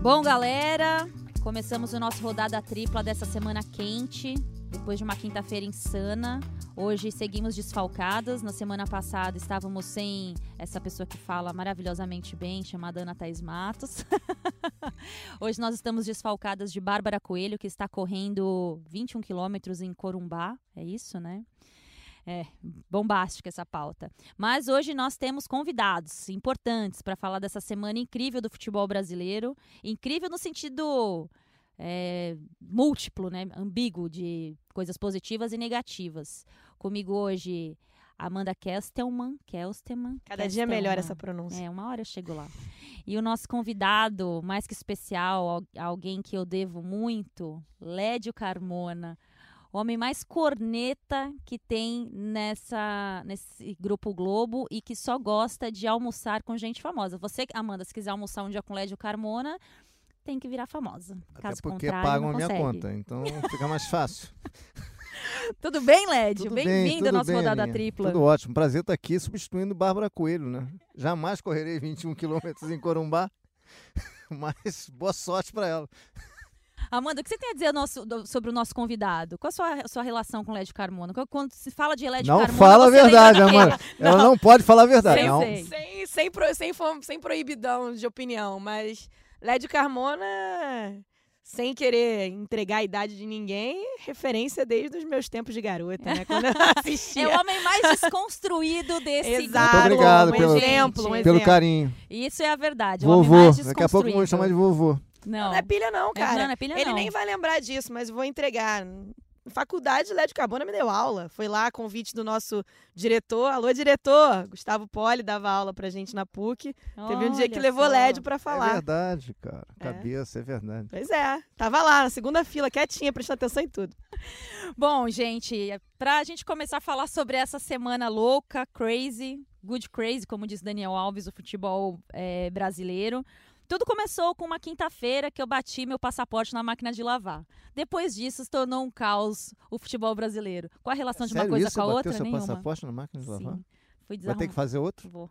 Bom, galera, começamos o nosso rodada tripla dessa semana quente, depois de uma quinta-feira insana. Hoje seguimos desfalcadas. Na semana passada estávamos sem essa pessoa que fala maravilhosamente bem, chamada Ana Thaís Matos. Hoje nós estamos desfalcadas de Bárbara Coelho, que está correndo 21 quilômetros em Corumbá. É isso, né? É, bombástica essa pauta. Mas hoje nós temos convidados importantes para falar dessa semana incrível do futebol brasileiro. Incrível no sentido é, múltiplo, né? ambíguo, de coisas positivas e negativas. Comigo hoje, Amanda Kestelman. Kestelman Cada dia melhor essa pronúncia. É, uma hora eu chego lá. E o nosso convidado, mais que especial, alguém que eu devo muito, Lédio Carmona homem mais corneta que tem nessa nesse grupo Globo e que só gosta de almoçar com gente famosa. Você, Amanda, se quiser almoçar um dia com Lédio Carmona, tem que virar famosa. Até Caso porque pagam a minha conta, então fica mais fácil. Tudo bem, Lédio? Bem-vindo à nossa bem, rodada Aninha. tripla. Tudo ótimo. Prazer estar aqui substituindo Bárbara Coelho, né? Jamais correrei 21 quilômetros em Corumbá, mas boa sorte para ela. Amanda, o que você tem a dizer nosso- do- sobre o nosso convidado? Qual a sua, a sua relação com Lédio Carmona? Quando- se fala de Lédio Não Carmona, fala a verdade? Amanda. Ela não pode falar a verdade. Sei, não. sei. Sem, sem, pro- sem, sem proibidão de opinião, mas Lédio Carmona, sem querer entregar a idade de ninguém, referência desde os meus tempos de garota, né? Quando eu assistia. É o homem mais desconstruído desse Exato. Muito obrigado um pelo- exemplo, um gente. Pelo exemplo. carinho. Isso é a verdade. o homem Vovô. Daqui a pouco eu vou chamar de vovô. Não, Não é pilha não, É, cara. não, não é pilha Ele não. nem vai lembrar disso, mas vou entregar. Na faculdade, Lédio Carbona me deu aula. Foi lá, convite do nosso diretor. Alô, diretor! Gustavo Poli dava aula pra gente na PUC. Teve um dia que Olha levou só. Lédio pra É falar. verdade, cara. É. Cabeça, é verdade. Pois é, tava lá, na segunda fila, quietinha, prestando atenção em tudo. Bom, gente, pra gente começar a falar sobre essa semana louca, crazy, good crazy, como diz Daniel Alves, o futebol é, brasileiro. Tudo começou com uma quinta-feira que eu bati meu passaporte na máquina de lavar. Depois disso, se tornou um caos o futebol brasileiro. Qual a relação de uma Sério coisa isso? com a Bateu outra? seu Nenhuma. passaporte na máquina de lavar? Sim. Fui Vai ter que fazer outro? Vou.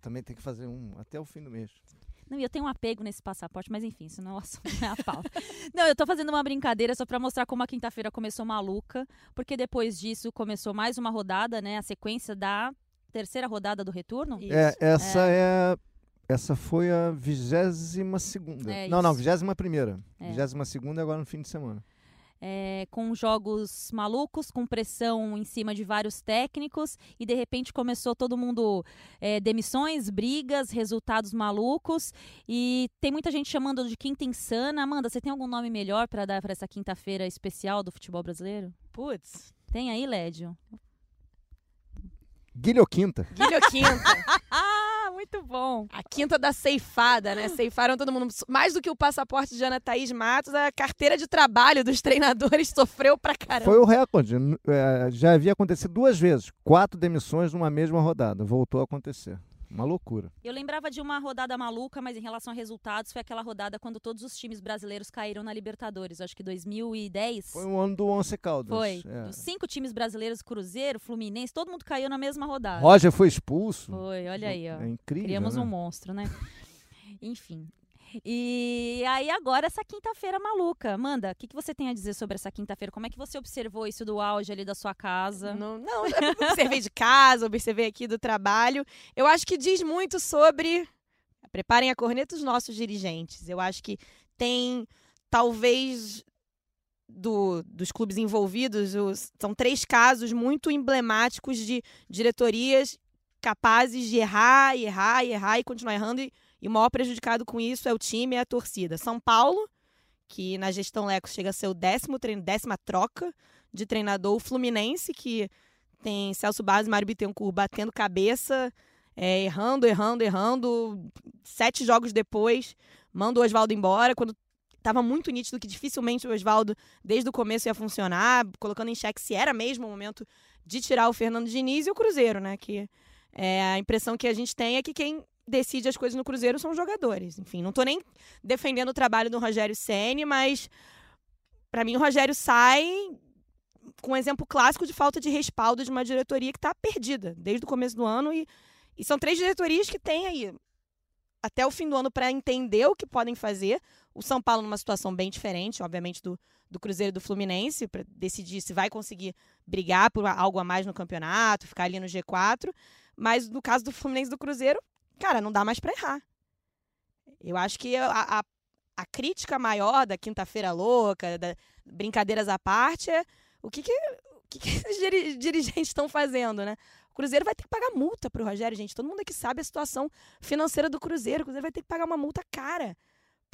Também tem que fazer um até o fim do mês. Não, e eu tenho um apego nesse passaporte, mas enfim, isso não é o assunto, não é a pauta. não, eu tô fazendo uma brincadeira só pra mostrar como a quinta-feira começou maluca, porque depois disso começou mais uma rodada, né? A sequência da terceira rodada do retorno. Isso. É, essa é. Essa foi a vigésima segunda. É não, não, isso. vigésima primeira. É. Vigésima segunda agora no fim de semana. é, com jogos malucos, com pressão em cima de vários técnicos, e de repente começou todo mundo é, demissões, brigas, resultados malucos, e tem muita gente chamando de quinta insana. Amanda, você tem algum nome melhor pra dar pra essa quinta-feira especial do futebol brasileiro? Putz, Tem aí, Lédio? Guilhoquinta. guilhoquinta. Muito bom. a quinta da ceifada, né? Ceifaram todo mundo. Mais do que o passaporte de Ana Thaís Matos, a carteira de trabalho dos treinadores sofreu pra caramba. Foi o recorde. É, já havia acontecido duas vezes. Quatro demissões numa mesma rodada. Voltou a acontecer. Uma loucura. Eu lembrava de uma rodada maluca, mas em relação a resultados, foi aquela rodada quando todos os times brasileiros caíram na Libertadores. Acho que 2010. Foi o ano do Once Caldas. Foi. É. Cinco times brasileiros, Cruzeiro, Fluminense, todo mundo caiu na mesma rodada. Roger foi expulso. Foi, olha aí, ó. É incrível. Criamos né? um monstro, né? Enfim. E aí agora essa quinta-feira maluca. Amanda, o que, que você tem a dizer sobre essa quinta-feira? Como é que você observou isso do auge ali da sua casa? Não, não, observei de casa, observei aqui do trabalho. Eu acho que diz muito sobre. Preparem a corneta os nossos dirigentes. Eu acho que tem, talvez, do- dos clubes envolvidos, os- são três casos muito emblemáticos de diretorias capazes de errar, errar, errar e continuar errando. E, e o maior prejudicado com isso é o time e a torcida. São Paulo, que na gestão Leco chega a ser o décimo treino, décima troca de treinador. O Fluminense, que tem Celso Barros e Mário Bittencourt batendo cabeça, é, errando, errando, errando. Sete jogos depois, manda o Oswaldo embora, quando estava muito nítido que dificilmente o Oswaldo, desde o começo, ia funcionar, colocando em xeque se era mesmo o momento de tirar o Fernando Diniz e o Cruzeiro, né? Que é, a impressão que a gente tem é que quem decide as coisas no Cruzeiro são os jogadores. Enfim, não tô nem defendendo o trabalho do Rogério Ceni, mas para mim o Rogério sai com um exemplo clássico de falta de respaldo de uma diretoria que está perdida desde o começo do ano e, e são três diretorias que têm aí até o fim do ano para entender o que podem fazer. O São Paulo numa situação bem diferente, obviamente, do, do Cruzeiro e do Fluminense, para decidir se vai conseguir brigar por algo a mais no campeonato, ficar ali no G4. Mas no caso do Fluminense e do Cruzeiro, cara, não dá mais para errar. Eu acho que a, a, a crítica maior da quinta-feira louca, da brincadeiras à parte, é o que, que, o que, que esses dirigentes estão fazendo, né? O Cruzeiro vai ter que pagar multa pro Rogério, gente. Todo mundo aqui sabe a situação financeira do Cruzeiro. O Cruzeiro vai ter que pagar uma multa cara.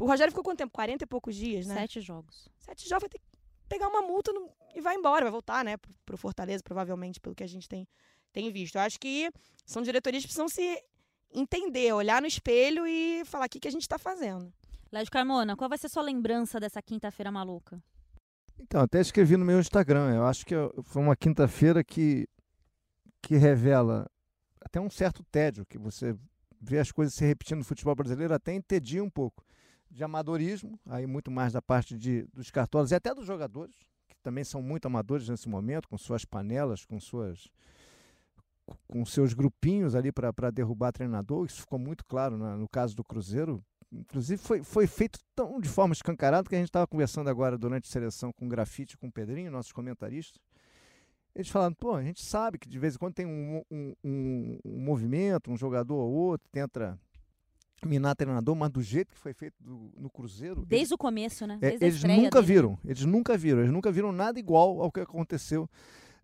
O Rogério ficou quanto tempo? 40 e poucos dias, né? Sete jogos. Sete jogos, vai ter que pegar uma multa no... e vai embora, vai voltar, né? Pro, Fortaleza, provavelmente, pelo que a gente tem, tem visto. Eu acho que são diretorias que precisam se entender, olhar no espelho e falar o que, que a gente está fazendo. Lédio Carmona, qual vai ser sua lembrança dessa quinta-feira maluca? Então, até escrevi no meu Instagram. Eu acho que foi uma quinta-feira que, que revela até um certo tédio, que você vê as coisas se repetindo no futebol brasileiro, até entedia um pouco de amadorismo, aí muito mais da parte de, dos cartolas e até dos jogadores, que também são muito amadores nesse momento, com suas panelas, com suas com seus grupinhos ali para derrubar treinador. Isso ficou muito claro né, no caso do Cruzeiro. Inclusive foi, foi feito tão de forma escancarada que a gente estava conversando agora durante a seleção com o Grafite, com o Pedrinho, nossos comentaristas. Eles falando, pô, a gente sabe que de vez em quando tem um, um, um, um movimento, um jogador ou outro, tenta minar treinador, mas do jeito que foi feito do, no Cruzeiro. Desde eles, o começo, né? É, Desde é, eles nunca dele. viram, eles nunca viram, eles nunca viram nada igual ao que aconteceu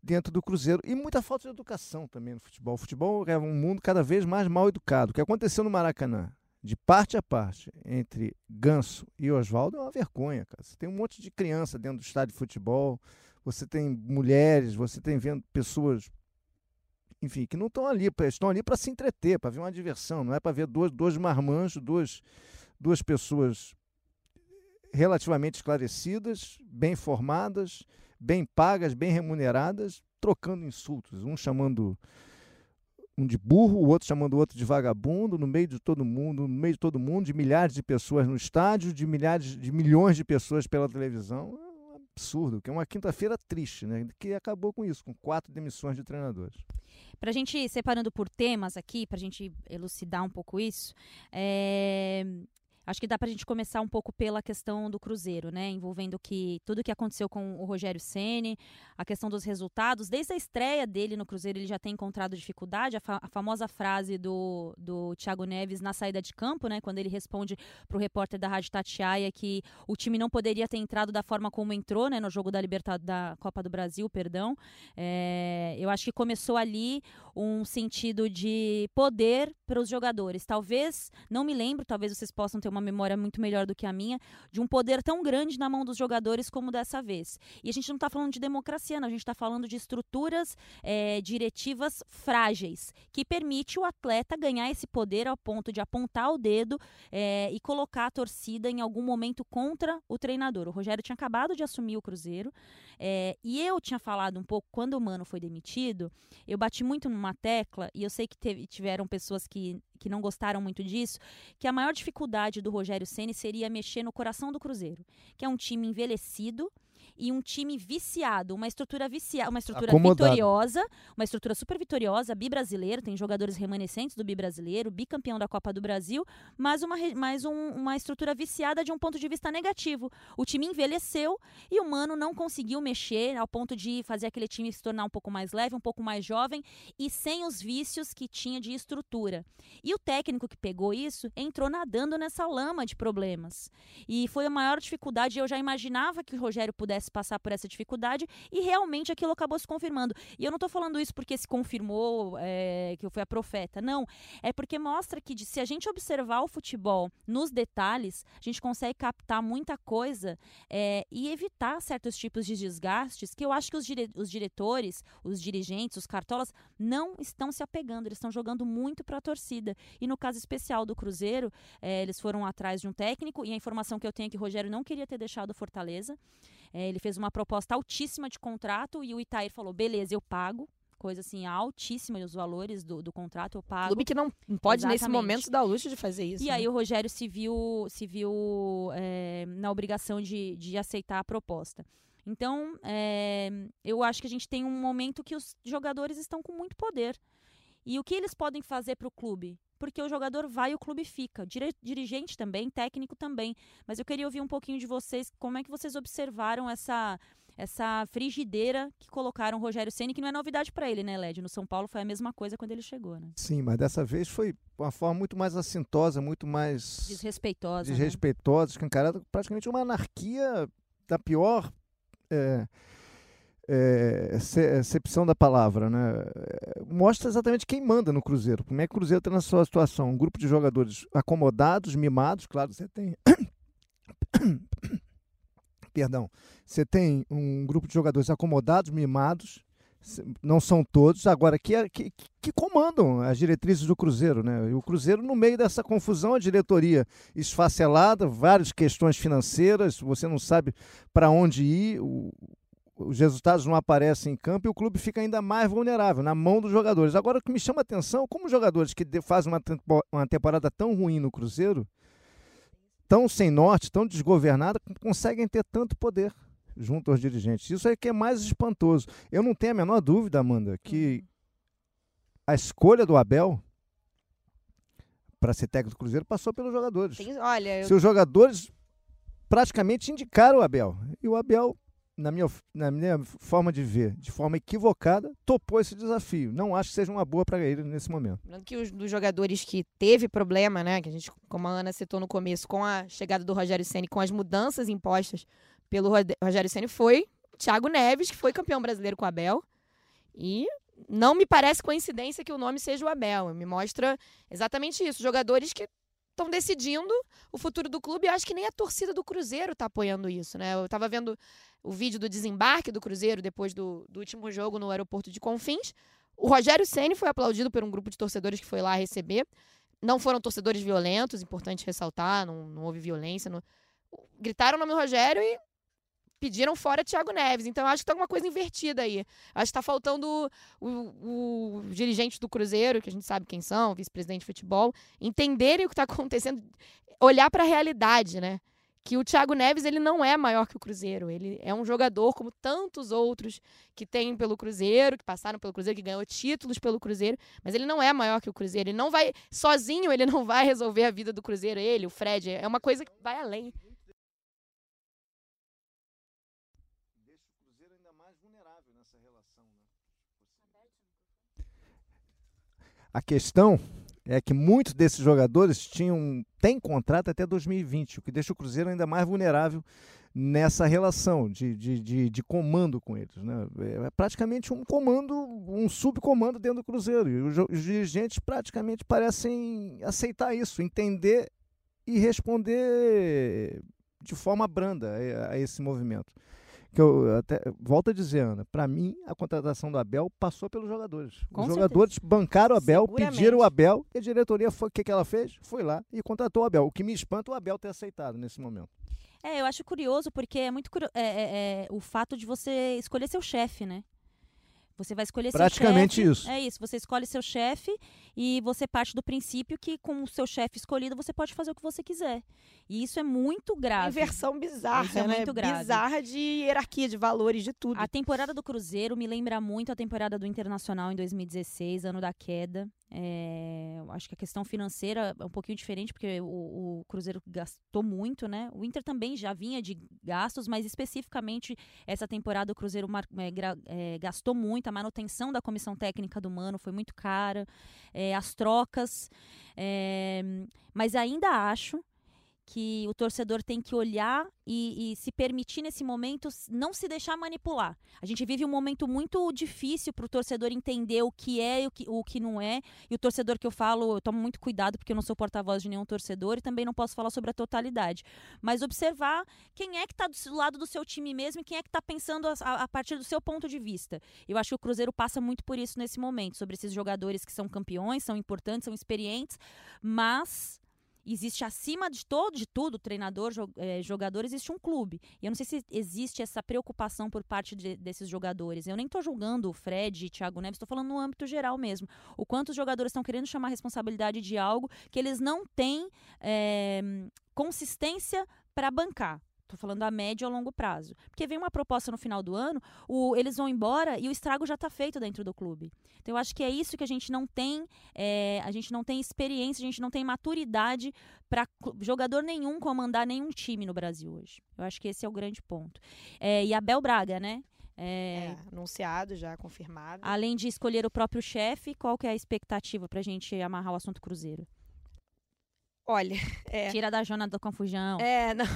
dentro do Cruzeiro. E muita falta de educação também no futebol. O futebol é um mundo cada vez mais mal educado. O que aconteceu no Maracanã, de parte a parte, entre Ganso e Oswaldo, é uma vergonha, cara. Você tem um monte de criança dentro do estádio de futebol, você tem mulheres, você tem vendo pessoas enfim, que não estão ali, estão ali para se entreter, para ver uma diversão, não é para ver dois, dois marmanjos, duas, duas pessoas relativamente esclarecidas, bem formadas, bem pagas, bem remuneradas, trocando insultos, um chamando um de burro, o outro chamando o outro de vagabundo, no meio de todo mundo, no meio de todo mundo, de milhares de pessoas no estádio, de milhares de milhões de pessoas pela televisão. É um absurdo, que é uma quinta-feira triste, né? Que acabou com isso, com quatro demissões de treinadores. Para a gente separando por temas aqui, para a gente elucidar um pouco isso, é... Acho que dá para a gente começar um pouco pela questão do Cruzeiro, né? Envolvendo que tudo que aconteceu com o Rogério Ceni, a questão dos resultados. Desde a estreia dele no Cruzeiro, ele já tem encontrado dificuldade. A, fa a famosa frase do, do Thiago Neves na saída de campo, né? Quando ele responde para o repórter da Rádio Tatiaia que o time não poderia ter entrado da forma como entrou, né? No jogo da Libertad da Copa do Brasil, perdão. É, eu acho que começou ali um sentido de poder para os jogadores. Talvez, não me lembro, talvez vocês possam ter uma memória muito melhor do que a minha, de um poder tão grande na mão dos jogadores como dessa vez. E a gente não está falando de democracia, não, a gente está falando de estruturas é, diretivas frágeis, que permite o atleta ganhar esse poder ao ponto de apontar o dedo é, e colocar a torcida em algum momento contra o treinador. O Rogério tinha acabado de assumir o Cruzeiro é, e eu tinha falado um pouco, quando o Mano foi demitido, eu bati muito numa tecla, e eu sei que teve, tiveram pessoas que que não gostaram muito disso, que a maior dificuldade do Rogério Ceni seria mexer no coração do Cruzeiro, que é um time envelhecido, e um time viciado, uma estrutura viciada, uma estrutura Acomodado. vitoriosa, uma estrutura super vitoriosa, bi-brasileiro, tem jogadores remanescentes do bi-brasileiro, bicampeão da Copa do Brasil, mas uma, mais um, uma estrutura viciada de um ponto de vista negativo. O time envelheceu e o Mano não conseguiu mexer ao ponto de fazer aquele time se tornar um pouco mais leve, um pouco mais jovem e sem os vícios que tinha de estrutura. E o técnico que pegou isso entrou nadando nessa lama de problemas. E foi a maior dificuldade. Eu já imaginava que o Rogério pudesse passar por essa dificuldade e realmente aquilo acabou se confirmando. E eu não estou falando isso porque se confirmou é, que eu fui a profeta, não. É porque mostra que se a gente observar o futebol nos detalhes, a gente consegue captar muita coisa é, e evitar certos tipos de desgastes que eu acho que os, dire os diretores, os dirigentes, os cartolas não estão se apegando, eles estão jogando muito para a torcida. E no caso especial do Cruzeiro, é, eles foram atrás de um técnico e a informação que eu tenho é que o Rogério não queria ter deixado o Fortaleza. É, ele fez uma proposta altíssima de contrato e o Itair falou: beleza, eu pago. Coisa assim, altíssima os valores do, do contrato, eu pago. Clube que não pode, Exatamente. nesse momento, dar o luxo de fazer isso. E né? aí o Rogério se viu, se viu é, na obrigação de, de aceitar a proposta. Então, é, eu acho que a gente tem um momento que os jogadores estão com muito poder. E o que eles podem fazer para o clube? Porque o jogador vai e o clube fica. Dirigente também, técnico também. Mas eu queria ouvir um pouquinho de vocês, como é que vocês observaram essa essa frigideira que colocaram o Rogério Ceni, que não é novidade para ele, né, Led? No São Paulo foi a mesma coisa quando ele chegou, né? Sim, mas dessa vez foi uma forma muito mais assintosa, muito mais desrespeitosa, desrespeitosa, né? escancarada, praticamente uma anarquia da pior é, é, da palavra, né? Mostra exatamente quem manda no Cruzeiro. Como é que o Cruzeiro está na sua situação? Um grupo de jogadores acomodados, mimados, claro, você tem perdão, você tem um grupo de jogadores acomodados, mimados, não são todos, agora que, que, que, comandam as diretrizes do Cruzeiro. Né? E o Cruzeiro, no meio dessa confusão, a diretoria esfacelada, várias questões financeiras, você não sabe para onde ir, o, os resultados não aparecem em campo e o clube fica ainda mais vulnerável na mão dos jogadores. Agora, o que me chama a atenção, como jogadores que fazem uma, uma temporada tão ruim no Cruzeiro, tão sem norte, tão desgovernada, conseguem ter tanto poder junto aos dirigentes. Isso é que é mais espantoso. Eu não tenho a menor dúvida, Amanda, que uhum. a escolha do Abel para ser técnico do Cruzeiro passou pelos jogadores. Tem, olha, eu... Se os jogadores praticamente indicaram o Abel. E o Abel na minha, na minha forma de ver, de forma equivocada, topou esse desafio. Não acho que seja uma boa para ele nesse momento. Lembrando que os dos jogadores que teve problema, né, que a gente, como a Ana citou no começo, com a chegada do Rogério Ceni, com as mudanças impostas pelo Rogério Ceni, foi Thiago Neves, que foi campeão brasileiro com o Abel. E não me parece coincidência que o nome seja o Abel. Me mostra exatamente isso. Jogadores que estão decidindo o futuro do clube. Eu acho que nem a torcida do Cruzeiro está apoiando isso, né? Eu estava vendo o vídeo do desembarque do Cruzeiro depois do, do último jogo no aeroporto de Confins. O Rogério Ceni foi aplaudido por um grupo de torcedores que foi lá receber. Não foram torcedores violentos, importante ressaltar, não, não houve violência. Não... Gritaram o nome do Rogério e pediram fora Thiago Neves. Então, acho que tem alguma coisa invertida aí. Acho que está faltando o, o, o, dirigente do Cruzeiro, que a gente sabe quem são, vice-presidente de futebol, entenderem o que está acontecendo, olhar para a realidade, né? Que o Thiago Neves ele não é maior que o Cruzeiro. Ele é um jogador como tantos outros que tem pelo Cruzeiro, que passaram pelo Cruzeiro, que ganhou títulos pelo Cruzeiro, mas ele não é maior que o Cruzeiro. Ele não vai sozinho, ele não vai resolver a vida do Cruzeiro. Ele, o Fred, é uma coisa que vai além. A questão é que muitos desses jogadores tinham têm contrato até 2020, o que deixa o Cruzeiro ainda mais vulnerável nessa relação de, de, de, de comando com eles. Né? É praticamente um comando, um subcomando dentro do Cruzeiro. E os, os dirigentes praticamente parecem aceitar isso, entender e responder de forma branda a, a esse movimento que eu até volto a dizer, Ana, para mim a contratação do Abel passou pelos jogadores. Com Os certeza. jogadores bancaram o Abel, pediram o Abel e a diretoria o que, que ela fez? Foi lá e contratou o Abel. O que me espanta é o Abel ter aceitado nesse momento. É, eu acho curioso porque é muito curioso, é, é, é, o fato de você escolher seu chefe, né? Você vai escolher Praticamente seu chefe. isso. É isso. Você escolhe seu chefe e você parte do princípio que com o seu chefe escolhido você pode fazer o que você quiser. E isso é muito grave. Inversão bizarra, isso é né? muito grave. Bizarra de hierarquia, de valores, de tudo. A temporada do Cruzeiro me lembra muito a temporada do Internacional em 2016, ano da queda. É, acho que a questão financeira é um pouquinho diferente, porque o, o, Cruzeiro gastou muito, né? O Inter também já vinha de gastos, mas especificamente essa temporada o Cruzeiro é, é, gastou muito. A manutenção da comissão técnica do Mano foi muito cara, é, as trocas. É, mas ainda acho que o torcedor tem que olhar e, e, se permitir nesse momento não se deixar manipular. A gente vive um momento muito difícil para o torcedor entender o que é e o que, o que não é. E o torcedor que eu falo, eu tomo muito cuidado porque eu não sou porta-voz de nenhum torcedor e também não posso falar sobre a totalidade. Mas observar quem é que está do lado do seu time mesmo e quem é que está pensando a, a, partir do seu ponto de vista. Eu acho que o Cruzeiro passa muito por isso nesse momento, sobre esses jogadores que são campeões, são importantes, são experientes, mas existe acima de todo, de tudo, treinador, eh, jogador, existe um clube. E eu não sei se existe essa preocupação por parte de, desses jogadores. Eu nem estou julgando o Fred e Thiago Neves, estou falando no âmbito geral mesmo. O quanto os jogadores estão querendo chamar responsabilidade de algo que eles não têm é, consistência para bancar Tô falando a médio ou longo prazo. Porque vem uma proposta no final do ano, o, eles vão embora e o estrago já está feito dentro do clube. Então eu acho que é isso que a gente não tem, é, a gente não tem experiência, a gente não tem maturidade para jogador nenhum comandar nenhum time no Brasil hoje. Eu acho que esse é o grande ponto. É, e Abel Braga, né? É, é, anunciado já, confirmado. Além de escolher o próprio chefe, qual que é a expectativa para a gente amarrar o assunto Cruzeiro? Olha, é, tira da zona do confusão. É, não.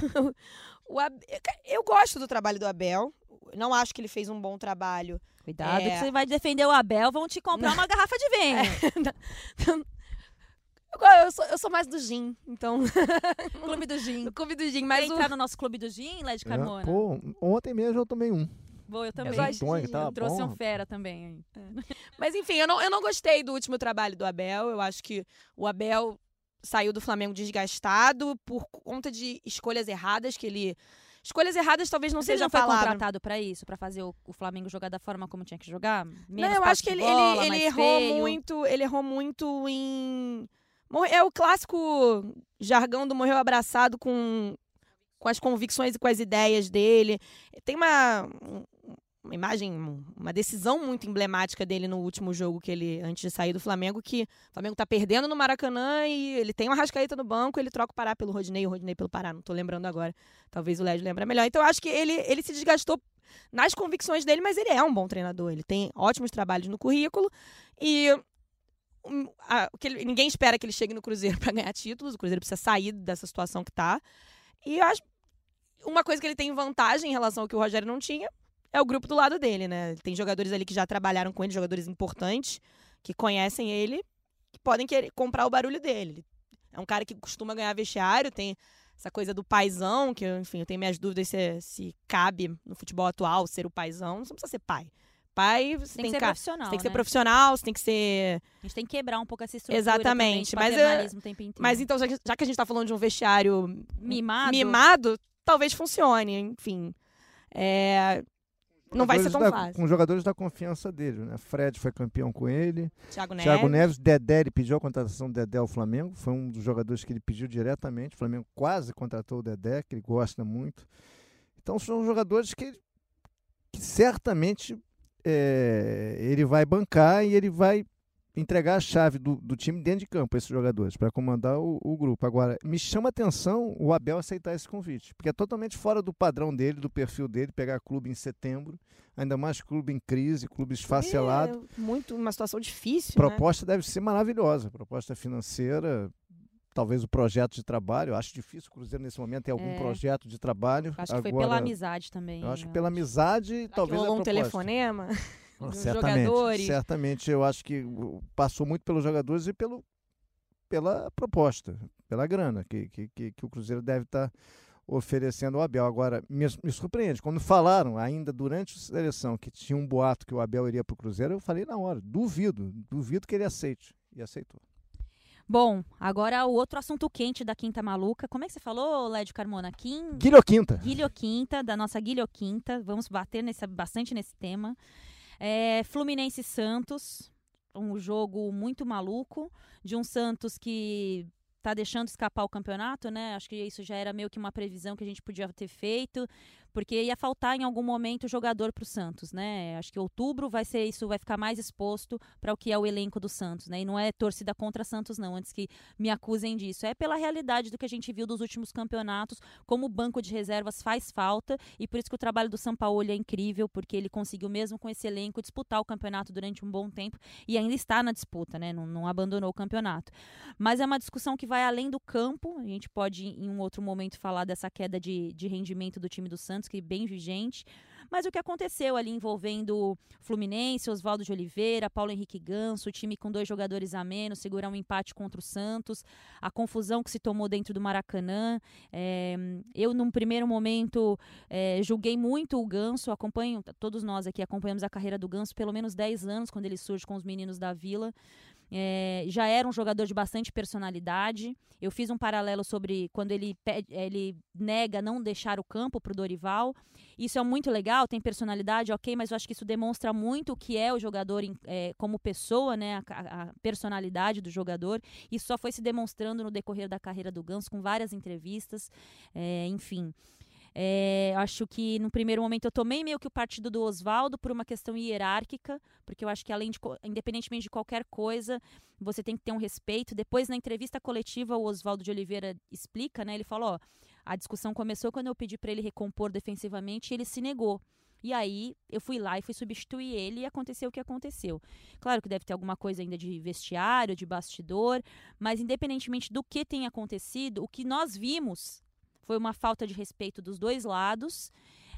eu gosto do trabalho do Abel. Não acho que ele fez um bom trabalho. Cuidado é... que você vai defender o Abel, vão te comprar não. uma garrafa de vinho. É, eu, sou, eu sou mais do gin, então. clube do gin. No clube do gin, mas. Quer o... entrar no nosso clube do gin, Led Carmona? É, pô, ontem mesmo eu tomei um. Boa, eu também. Eu, gosto tá eu trouxe bom. um fera também. É. Mas enfim, eu não, eu não gostei do último trabalho do Abel. Eu acho que o Abel saiu do Flamengo desgastado por conta de escolhas erradas que ele escolhas erradas talvez não Mas seja ele não foi contratado para isso, para fazer o, o, Flamengo jogar da forma como tinha que jogar. Menos não, eu acho que ele, bola, ele, ele errou feio. muito, ele errou muito em é o clássico jargão do morreu abraçado com com as convicções e com as ideias dele. Tem uma uma imagem, uma decisão muito emblemática dele no último jogo que ele, antes de sair do Flamengo, que o Flamengo tá perdendo no Maracanã e ele tem uma rascaeta no banco, ele troca o Pará pelo Rodinei, o Rodinei pelo Pará, não tô lembrando agora. Talvez o Lédio lembre melhor. Então eu acho que ele, ele se desgastou nas convicções dele, mas ele é um bom treinador, ele tem ótimos trabalhos no currículo e a, que ele, ninguém espera que ele chegue no Cruzeiro para ganhar títulos, o Cruzeiro precisa sair dessa situação que tá. E eu acho uma coisa que ele tem vantagem em relação ao que o Rogério não tinha é o grupo do lado dele, né? Tem jogadores ali que já trabalharam com ele, jogadores importantes, que conhecem ele, que podem querer comprar o barulho dele. É um cara que costuma ganhar vestiário, tem essa coisa do paizão, que, enfim, eu tenho minhas dúvidas se, se cabe no futebol atual ser o paizão. Você não precisa ser pai. Pai, você tem, tem que ser profissional. Você tem que né? ser profissional, você tem que ser. A gente tem que quebrar um pouco essa estrutura. Exatamente. Também, mas, é... mas então, já que, já que a gente está falando de um vestiário mimado, mimado talvez funcione. Enfim. É, não vai ser tão da, fácil. Com jogadores da confiança dele, né? Fred foi campeão com ele. Thiago Neves. Thiago Neves, Dedé, ele pediu a contratação do Dedé ao Flamengo. Foi um dos jogadores que ele pediu diretamente. O Flamengo quase contratou o Dedé, que ele gosta muito. Então são jogadores que, que certamente é, ele vai bancar e ele vai entregar a chave do, do time dentro de campo, esses jogadores, para comandar o, o, grupo. Agora, me chama atenção o Abel aceitar esse convite, porque é totalmente fora do padrão dele, do perfil dele, pegar clube em setembro, ainda mais clube em crise, clube esfacelado. É muito, uma situação difícil. Né? proposta né? deve ser maravilhosa, proposta financeira, talvez o projeto de trabalho. Eu acho difícil o Cruzeiro nesse momento ter algum é. projeto de trabalho. Acho que Agora, foi pela amizade também. Eu acho que pela amizade, talvez. Rolou um telefonema certamente, jogadores. Certamente, eu acho que passou muito pelos jogadores e pelo, pela proposta, pela grana que, que, que, que o Cruzeiro deve estar tá oferecendo ao Abel. Agora, me, me, surpreende, quando falaram, ainda durante a seleção, que tinha um boato que o Abel iria para o Cruzeiro, eu falei na hora, duvido, duvido que ele aceite. E aceitou. Bom, agora o outro assunto quente da Quinta Maluca. Como é que você falou, Lédio Carmona? Quim... Guilhoquinta. Guilhoquinta, da nossa Guilhoquinta. Vamos bater nesse, bastante nesse tema. É, Fluminense Santos, um jogo muito maluco, de um Santos que tá deixando escapar o campeonato, né? Acho que isso já era meio que uma previsão que a gente podia ter feito porque ia faltar em algum momento jogador para o Santos, né? Acho que outubro vai ser isso, vai ficar mais exposto para o que é o elenco do Santos, né? E não é torcida contra Santos, não, antes que me acusem disso. É pela realidade do que a gente viu dos últimos campeonatos, como o banco de reservas faz falta, e por isso que o trabalho do São Paulo é incrível, porque ele conseguiu, mesmo com esse elenco, disputar o campeonato durante um bom tempo e ainda está na disputa, né? Não, não abandonou o campeonato. Mas é uma discussão que vai além do campo, a gente pode, em um outro momento, falar dessa queda de, de rendimento do time do Santos Santos, que bem vigente. Mas o que aconteceu ali envolvendo Fluminense, Oswaldo de Oliveira, Paulo Henrique Ganso, o time com dois jogadores a menos, segurar um empate contra o Santos, a confusão que se tomou dentro do Maracanã. É, eu, num primeiro momento, é, julguei muito o Ganso, acompanho, todos nós aqui acompanhamos a carreira do Ganso pelo menos 10 anos, quando ele surge com os meninos da Vila. É, já era um jogador de bastante personalidade. Eu fiz um paralelo sobre quando ele, ele nega não deixar o campo para o Dorival. Isso é muito legal, tem personalidade, ok, mas eu acho que isso demonstra muito o que é o jogador é, como pessoa, né? A, a, personalidade do jogador. Isso só foi se demonstrando no decorrer da carreira do Ganso, com várias entrevistas, é, enfim. É, acho que no primeiro momento eu tomei meio que o partido do Oswaldo por uma questão hierárquica, porque eu acho que além de independentemente de qualquer coisa, você tem que ter um respeito. Depois na entrevista coletiva o Oswaldo de Oliveira explica, né? Ele falou, a discussão começou quando eu pedi para ele recompor defensivamente e ele se negou. E aí eu fui lá e fui substituir ele e aconteceu o que aconteceu. Claro que deve ter alguma coisa ainda de vestiário, de bastidor, mas independentemente do que tenha acontecido, o que nós vimos foi uma falta de respeito dos dois lados.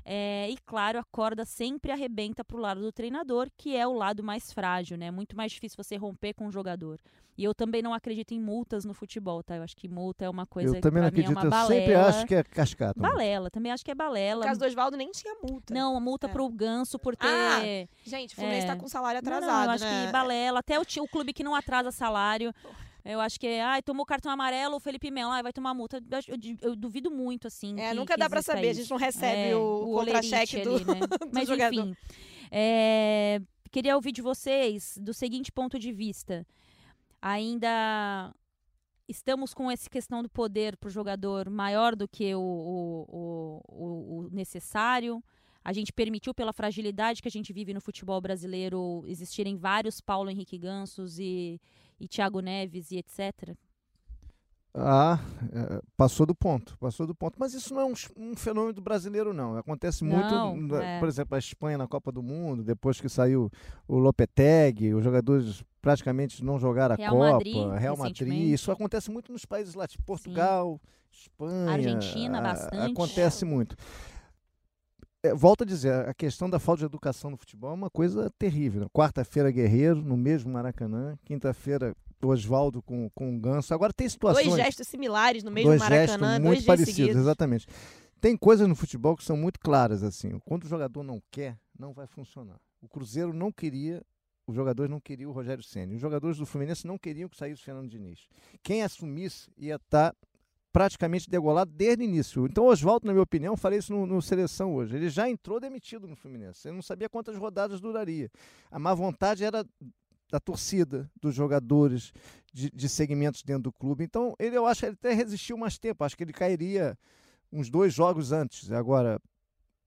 É, e claro, a corda sempre arrebenta para o lado do treinador, que é o lado mais frágil, né? Muito mais difícil você romper com o jogador. E eu também não acredito em multas no futebol, tá? Eu acho que multa é uma coisa eu também não é acredito, é eu sempre acho que é cascata. Balela, também acho que é balela. No caso do Oswaldo nem tinha multa. Não, a multa é. pro Ganso por ter. Ah, gente, o Fluminense é. tá com salário atrasado. Não, não, eu acho né? que balela. Até o, o clube que não atrasa salário. Eu acho que, ai, tomou cartão amarelo, o Felipe Melo, ai, vai tomar multa. Eu, eu, eu duvido muito, assim. É, que, nunca que dá pra saber, isso. a gente não recebe é, o, o contra-cheque do, ali, né? do Mas, jogador. enfim. É, queria ouvir de vocês do seguinte ponto de vista. Ainda estamos com essa questão do poder para o jogador maior do que o, o, o, o necessário. A gente permitiu, pela fragilidade que a gente vive no futebol brasileiro, existirem vários Paulo Henrique Gansos e, e Thiago Neves e etc. Ah, é, passou do ponto, passou do ponto. Mas isso não é um, um fenômeno brasileiro, não. Acontece muito, não, é. por exemplo, a Espanha na Copa do Mundo, depois que saiu o Lopetegui, os jogadores praticamente não jogaram a Real Copa, Madrid, Real Madrid. Isso acontece muito nos países lá, Portugal, Sim. Espanha. Argentina, bastante. Acontece muito. É, volto a dizer, a questão da falta de educação no futebol é uma coisa terrível. Quarta-feira, Guerreiro, no mesmo Maracanã. Quinta-feira, Oswaldo com, com o Ganso. Agora tem situações. Dois gestos similares no mesmo dois Maracanã, gestos muito dois parecidos, seguidos. exatamente. Tem coisas no futebol que são muito claras assim. Quando o jogador não quer, não vai funcionar. O Cruzeiro não queria, os jogadores não queriam o Rogério Ceni. Os jogadores do Fluminense não queriam que saísse o Fernando Diniz. Quem assumisse ia estar tá praticamente degolado desde o início. Então, Oswaldo, na minha opinião, falei isso no, no, Seleção hoje. Ele já entrou demitido no Fluminense. Ele não sabia quantas rodadas duraria. A má vontade era da torcida, dos jogadores, de, de segmentos dentro do clube. Então, ele, eu acho que ele até resistiu mais tempo. Acho que ele cairia uns dois jogos antes. Agora,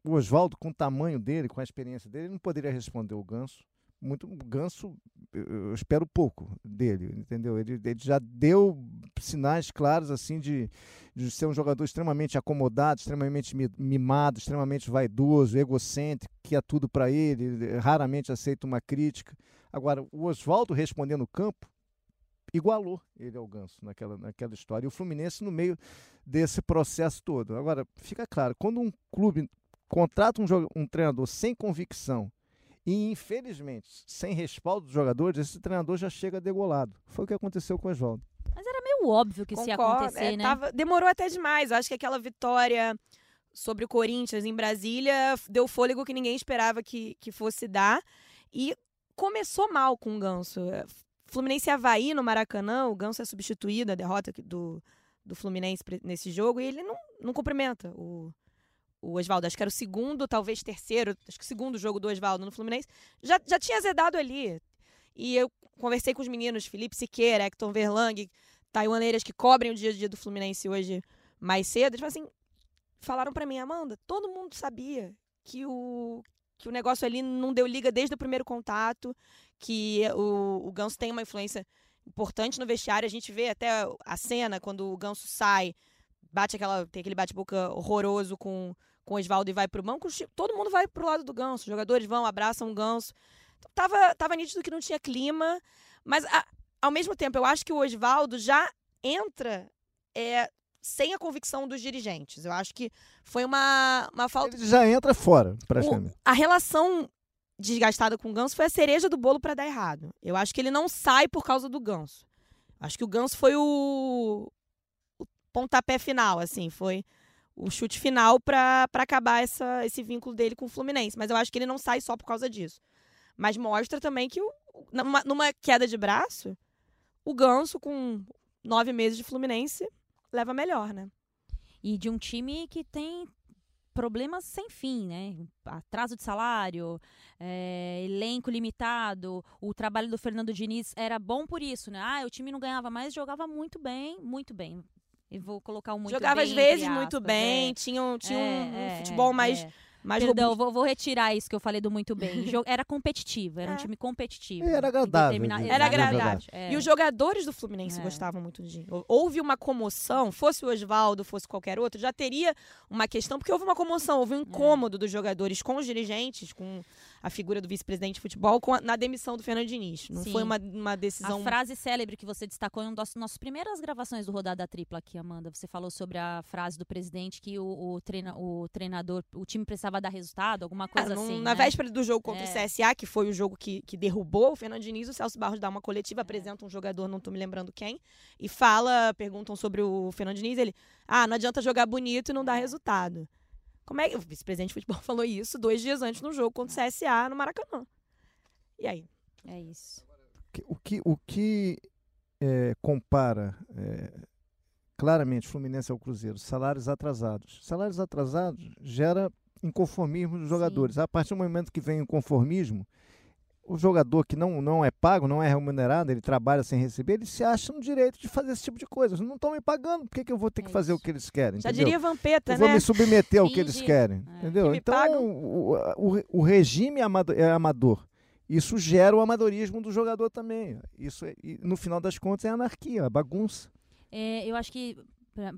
o Oswaldo, com o tamanho dele, com a experiência dele, não poderia responder o Ganso. Muito o Ganso, eu espero pouco dele, entendeu? Ele, ele já deu sinais claros assim de, de ser um jogador extremamente acomodado, extremamente mimado, extremamente vaidoso, egocêntrico, que é tudo para ele, raramente aceita uma crítica. Agora, o Oswaldo respondendo no campo, igualou ele ao Ganso naquela, naquela história. E o Fluminense no meio desse processo todo. Agora, fica claro, quando um clube contrata um, um treinador sem convicção e, infelizmente, sem respaldo dos jogadores, esse treinador já chega degolado. Foi o que aconteceu com o Oswaldo. Mas era meio óbvio que isso ia acontecer, é, né? Tava, demorou até demais. Eu acho que aquela vitória sobre o Corinthians em Brasília deu fôlego que ninguém esperava que, que fosse dar. E começou mal com o Ganso. Fluminense e Havaí no Maracanã, o Ganso é substituído, a derrota do, do Fluminense nesse jogo, e ele não, não cumprimenta o, o Oswaldo. Acho que era o segundo, talvez terceiro, acho que o segundo jogo do Oswaldo no Fluminense. Já, já tinha azedado ali. E eu conversei com os meninos, Felipe Siqueira, Hector Verlang, taiwaneiras que cobrem o dia a dia do Fluminense hoje mais cedo. Eles falaram assim, falaram para mim, Amanda, todo mundo sabia que o, que o negócio ali não deu liga desde o primeiro contato, que o, o Ganso tem uma influência importante no vestiário. A gente vê até a cena quando o Ganso sai, bate aquela, tem aquele bate-boca horroroso com, com o Oswaldo e vai pro banco. Todo mundo vai pro lado do Ganso. Os jogadores vão, abraçam o Ganso. Então, tava, tava nítido que não tinha clima, mas a, ao mesmo tempo eu acho que o Oswaldo já entra é, sem a convicção dos dirigentes. Eu acho que foi uma, uma falta. Ele já entra fora, praticamente. O, a relação desgastada com o Ganso foi a cereja do bolo para dar errado. Eu acho que ele não sai por causa do Ganso. Acho que o Ganso foi o, o pontapé final, assim, foi o chute final para acabar essa, esse vínculo dele com o Fluminense. Mas eu acho que ele não sai só por causa disso. Mas mostra também que o, numa, numa queda de braço, o Ganso, com nove meses de Fluminense, leva melhor, né? E de um time que tem problemas sem fim, né? Atraso de salário, é, elenco limitado. O trabalho do Fernando Diniz era bom por isso, né? Ah, o time não ganhava mais, jogava muito bem, muito bem. Eu vou colocar um muito Jogava bem, às vezes muito bem, é. tinha, um- tinha um, É, um é, futebol mais, é. mais Perdão, robusto. vou, vou retirar isso que eu falei do muito bem. Era competitivo, era um É. time competitivo. E era agradável determina- de- Era agradável. verdade, é. E os jogadores do Fluminense É. gostavam muito de. Houve uma comoção, fosse o Oswaldo, fosse qualquer outro, já teria uma questão, porque houve uma comoção, houve um É. incômodo dos jogadores com os dirigentes, com a figura do vice-presidente de futebol, a- na demissão do Fernando Diniz. Não Sim. foi uma, uma decisão. A frase célebre que você destacou em uma das nossas primeiras gravações do Rodada Tripla aqui, Amanda. Você falou sobre a frase do presidente que o, o, treina, o treinador, o time precisava dar resultado, alguma coisa É, num- assim. na né? véspera do jogo contra É. o CSA, que foi o jogo que, que derrubou o Fernando Diniz, o Celso Barros dá uma coletiva, apresenta um jogador, não tô me lembrando quem, e fala, perguntam sobre o Fernando Diniz, ele, ah, não adianta jogar bonito e não dar É. resultado. Como é que o vice-presidente de futebol falou isso dois dias antes no jogo contra o CSA no Maracanã? E aí? É isso. o que, o que é, compara é, claramente Fluminense ao Cruzeiro? Salários atrasados. Salários atrasados gera inconformismo dos jogadores. A partir do momento que vem o conformismo, o jogador que não, não é pago, não é remunerado, ele trabalha sem receber, ele se acha no direito de fazer esse tipo de coisa. Não estão me pagando, por que, que eu vou ter que É fazer isso. o que eles querem? Já entendeu? diria Vampeta, Eu vou né? me submeter ao que eles querem, É. entendeu? Que Então, pagam. o, o, o regime é amado- amador. Isso gera o amadorismo do jogador também. Isso é- no final das contas é anarquia, é bagunça. É, eu acho que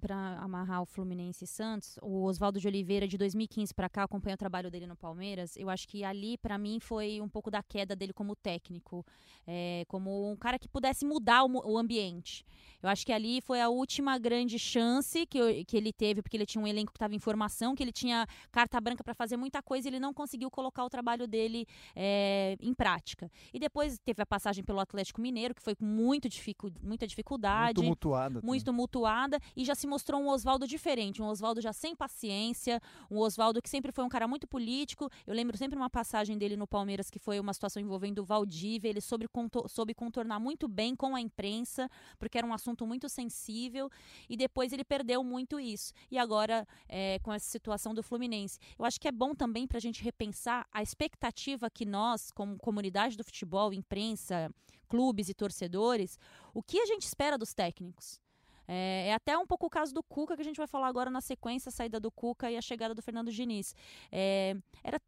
para amarrar o Fluminense e Santos, o Oswaldo de Oliveira de 2015 para cá, acompanha o trabalho dele no Palmeiras. Eu acho que ali para mim foi um pouco da queda dele como técnico, é, como um cara que pudesse mudar o, o ambiente. Eu acho que ali foi a última grande chance que, eu- que ele teve, porque ele tinha um elenco que estava em formação, que ele tinha carta branca para fazer muita coisa, e ele não conseguiu colocar o trabalho dele é, em prática. E depois teve a passagem pelo Atlético Mineiro, que foi com muito dificu muita dificuldade Muito mutuada. muito tumultuada e já se mostrou um Oswaldo diferente, um Oswaldo já sem paciência, um Oswaldo que sempre foi um cara muito político. Eu lembro sempre uma passagem dele no Palmeiras que foi uma situação envolvendo o Valdívia, ele soube, soube contornar muito bem com a imprensa, porque era um assunto muito sensível, e depois ele perdeu muito isso. E agora, é, com essa situação do Fluminense. Eu acho que é bom também para a gente repensar a expectativa que nós, como comunidade do futebol, imprensa, clubes e torcedores, o que a gente espera dos técnicos. É, é até um pouco o caso do Cuca, que a gente vai falar agora na sequência, a saída do Cuca e a chegada do Fernando Diniz. É, era,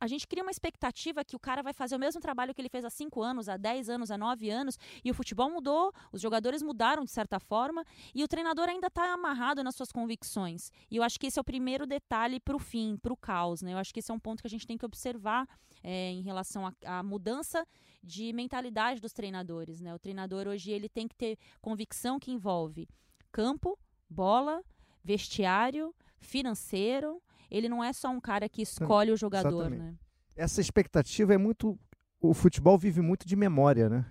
a, gente cria uma expectativa que o cara vai fazer o mesmo trabalho que ele fez há 5 anos, há 10 anos, há 9 anos, e o futebol mudou, os jogadores mudaram de certa forma, e o treinador ainda está amarrado nas suas convicções. E eu acho que esse é o primeiro detalhe para o fim, para o caos. Né? Eu acho que esse é um ponto que a gente tem que observar é, em relação à- à mudança de mentalidade dos treinadores. Né? O treinador hoje ele tem que ter convicção que envolve campo, bola, vestiário, financeiro. Ele não é só um cara que escolhe o jogador, exatamente. né? Essa expectativa é muito. O futebol vive muito de memória, né?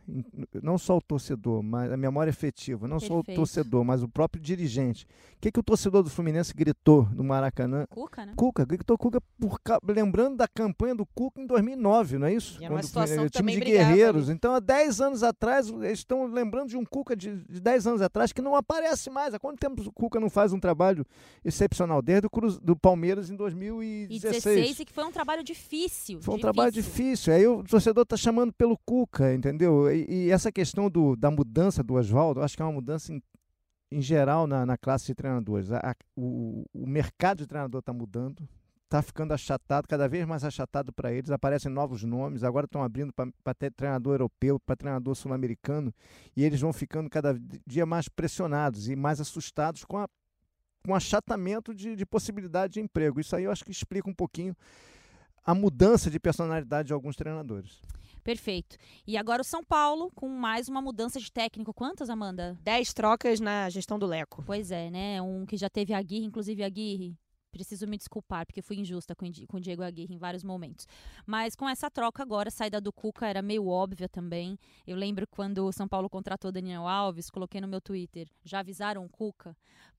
Não só o torcedor, mas a memória efetiva. Não só o Perfeito. torcedor, mas o próprio dirigente. O que, que o torcedor do Fluminense gritou no Maracanã? Cuca, né? Cuca, gritou Cuca por, lembrando da campanha do Cuca em 2009, não é isso? E era uma Quando situação que time de brigava guerreiros. Então, há 10 anos atrás, eles estão lembrando de um Cuca de, de 10 anos atrás que não aparece mais. Há quanto tempo o Cuca não faz um trabalho excepcional? Desde o Cruz, do Palmeiras em E 2016. 16, e que foi um trabalho difícil. Foi um trabalho difícil. Aí o torcedor está chamando pelo Cuca, entendeu? E, e essa questão do, da mudança do Oswaldo, acho que é uma mudança em, em geral na, na classe de treinadores. A- a- o, o mercado de treinador está mudando, está ficando achatado, cada vez mais achatado para eles. Aparecem novos nomes, agora estão abrindo para treinador europeu, para treinador sul-americano, e eles vão ficando cada dia mais pressionados e mais assustados com a com achatamento de, de possibilidade de emprego. Isso aí eu acho que explica um pouquinho a mudança de personalidade de alguns treinadores. Perfeito. E agora o São Paulo, com mais uma mudança de técnico. Quantas, Amanda? 10 trocas na gestão do Leco. Pois é, né? Um que já teve a Aguirre, inclusive a Aguirre. Preciso me desculpar, porque fui injusta com, o Di- com o Diego Aguirre em vários momentos. Mas com essa troca agora, a saída do Cuca era meio óbvia também. Eu lembro quando o São Paulo contratou Daniel Alves, coloquei no meu Twitter, já avisaram o Cuca?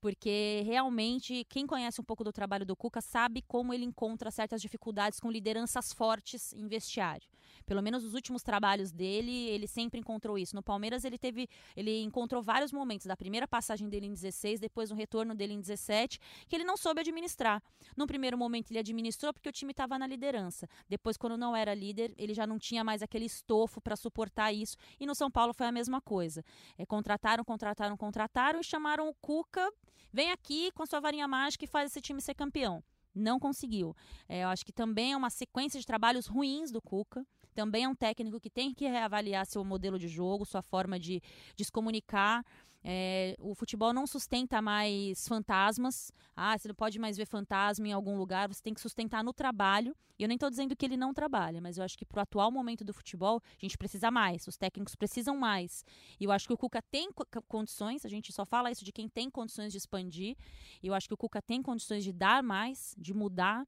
Porque realmente, quem conhece um pouco do trabalho do Cuca sabe como ele encontra certas dificuldades com lideranças fortes em vestiário. Pelo menos os últimos trabalhos dele, ele sempre encontrou isso. No Palmeiras, ele teve, ele encontrou vários momentos da primeira passagem dele em 16, depois o retorno dele em 17, que ele não soube administrar. No primeiro momento ele administrou porque o time estava na liderança. Depois, quando não era líder, ele já não tinha mais aquele estofo para suportar isso. E no São Paulo foi a mesma coisa. É, contrataram, contrataram, contrataram e chamaram o Cuca. Vem aqui com sua varinha mágica e faz esse time ser campeão. Não conseguiu. É, eu acho que também é uma sequência de trabalhos ruins do Cuca também é um técnico que tem que reavaliar seu modelo de jogo, sua forma de, de se comunicar. É, o futebol não sustenta mais fantasmas. Ah, você não pode mais ver fantasma em algum lugar, você tem que sustentar no trabalho. E eu nem estou dizendo que ele não trabalha, mas eu acho que para o atual momento do futebol, a gente precisa mais, os técnicos precisam mais. E eu acho que o Cuca tem condições, a gente só fala isso de quem tem condições de expandir. E eu acho que o Cuca tem condições de dar mais, de mudar.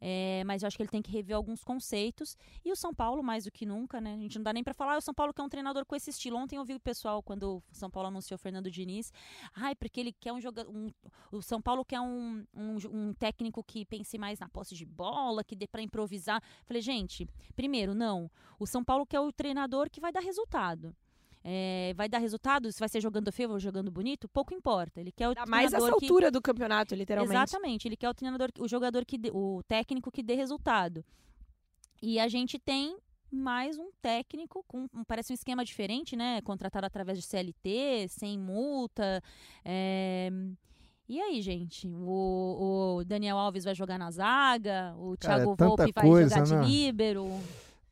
É, mas eu acho que ele tem que rever alguns conceitos. E o São Paulo, mais do que nunca, né? A gente não dá nem para falar, ah, o São Paulo quer um treinador com esse estilo. Ontem eu vi o pessoal, quando o São Paulo anunciou Fernando Diniz, ai, porque ele quer um jogador. Um, o São Paulo quer um, um, um, técnico que pense mais na posse de bola, que dê para improvisar. Falei, gente, primeiro, não. O São Paulo quer o treinador que vai dar resultado. É, vai dar resultado, se vai ser jogando feio ou jogando bonito, pouco importa. Ele quer o Dá mais essa que... altura do campeonato, literalmente. Exatamente, ele quer o treinador, o jogador que dê, o técnico que dê resultado. E a gente tem mais um técnico com parece um esquema diferente, né? Contratado através de CLT, sem multa. É... E aí, gente? O, o, Daniel Alves vai jogar na zaga, o Cara, Thiago é Volpe vai coisa, jogar né? de líbero.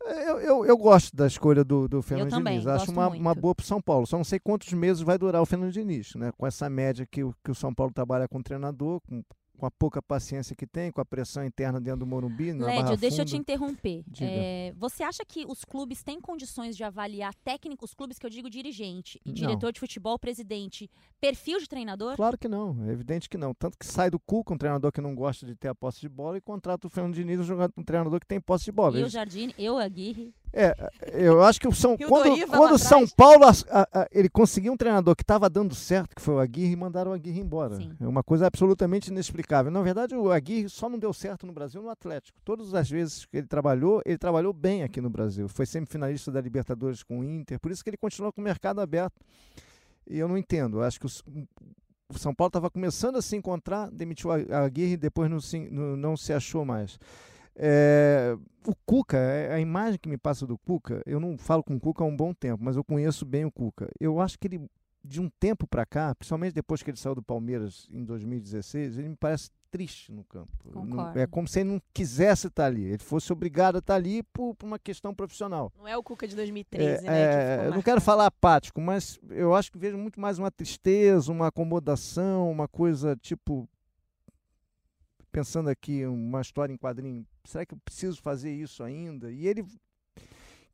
Eu, eu, eu, gosto da escolha do, do Fernando eu Diniz. Acho uma, uma boa para São Paulo. Só não sei quantos meses vai durar o Fernando Diniz, né? Com essa média que, que o São Paulo trabalha com treinador, com com a pouca paciência que tem, com a pressão interna dentro do Morumbi. Lédio, deixa eu te interromper. É, você acha que os clubes têm condições de avaliar técnicos, clubes que eu digo dirigente, e diretor de futebol, presidente, perfil de treinador? Claro que não, é evidente que não. Tanto que sai do cu com um treinador que não gosta de ter a posse de bola e contrata o Fernando Diniz, um treinador que tem posse de bola. E Eles... o Jardim, eu, Aguirre. É, eu acho que o São quando, quando o São Paulo a, a, a, ele conseguiu um treinador que estava dando certo, que foi o Aguirre, e mandaram o Aguirre embora. Sim. É uma coisa absolutamente inexplicável. Na verdade, o Aguirre só não deu certo no Brasil no Atlético. Todas as vezes que ele trabalhou, ele trabalhou bem aqui no Brasil. Foi sempre finalista da Libertadores com o Inter, por isso que ele continua com o mercado aberto. E eu não entendo. Eu acho que o, o São Paulo estava começando a se encontrar, demitiu a Aguirre e depois não se, não, não se achou mais. É, o Cuca, é, a imagem que me passa do Cuca, eu não falo com o Cuca há um bom tempo, mas eu conheço bem o Cuca. Eu acho que ele, de um tempo para cá, principalmente depois que ele saiu do Palmeiras em 2016, ele me parece triste no campo. Não, é como se ele não quisesse estar ali, ele fosse obrigado a estar ali por, por uma questão profissional. Não é o Cuca de 2013, é, né? É, eu não quero falar apático, mas eu acho que vejo muito mais uma tristeza, uma acomodação, uma coisa tipo pensando aqui uma história em quadrinho, será que eu preciso fazer isso ainda? E ele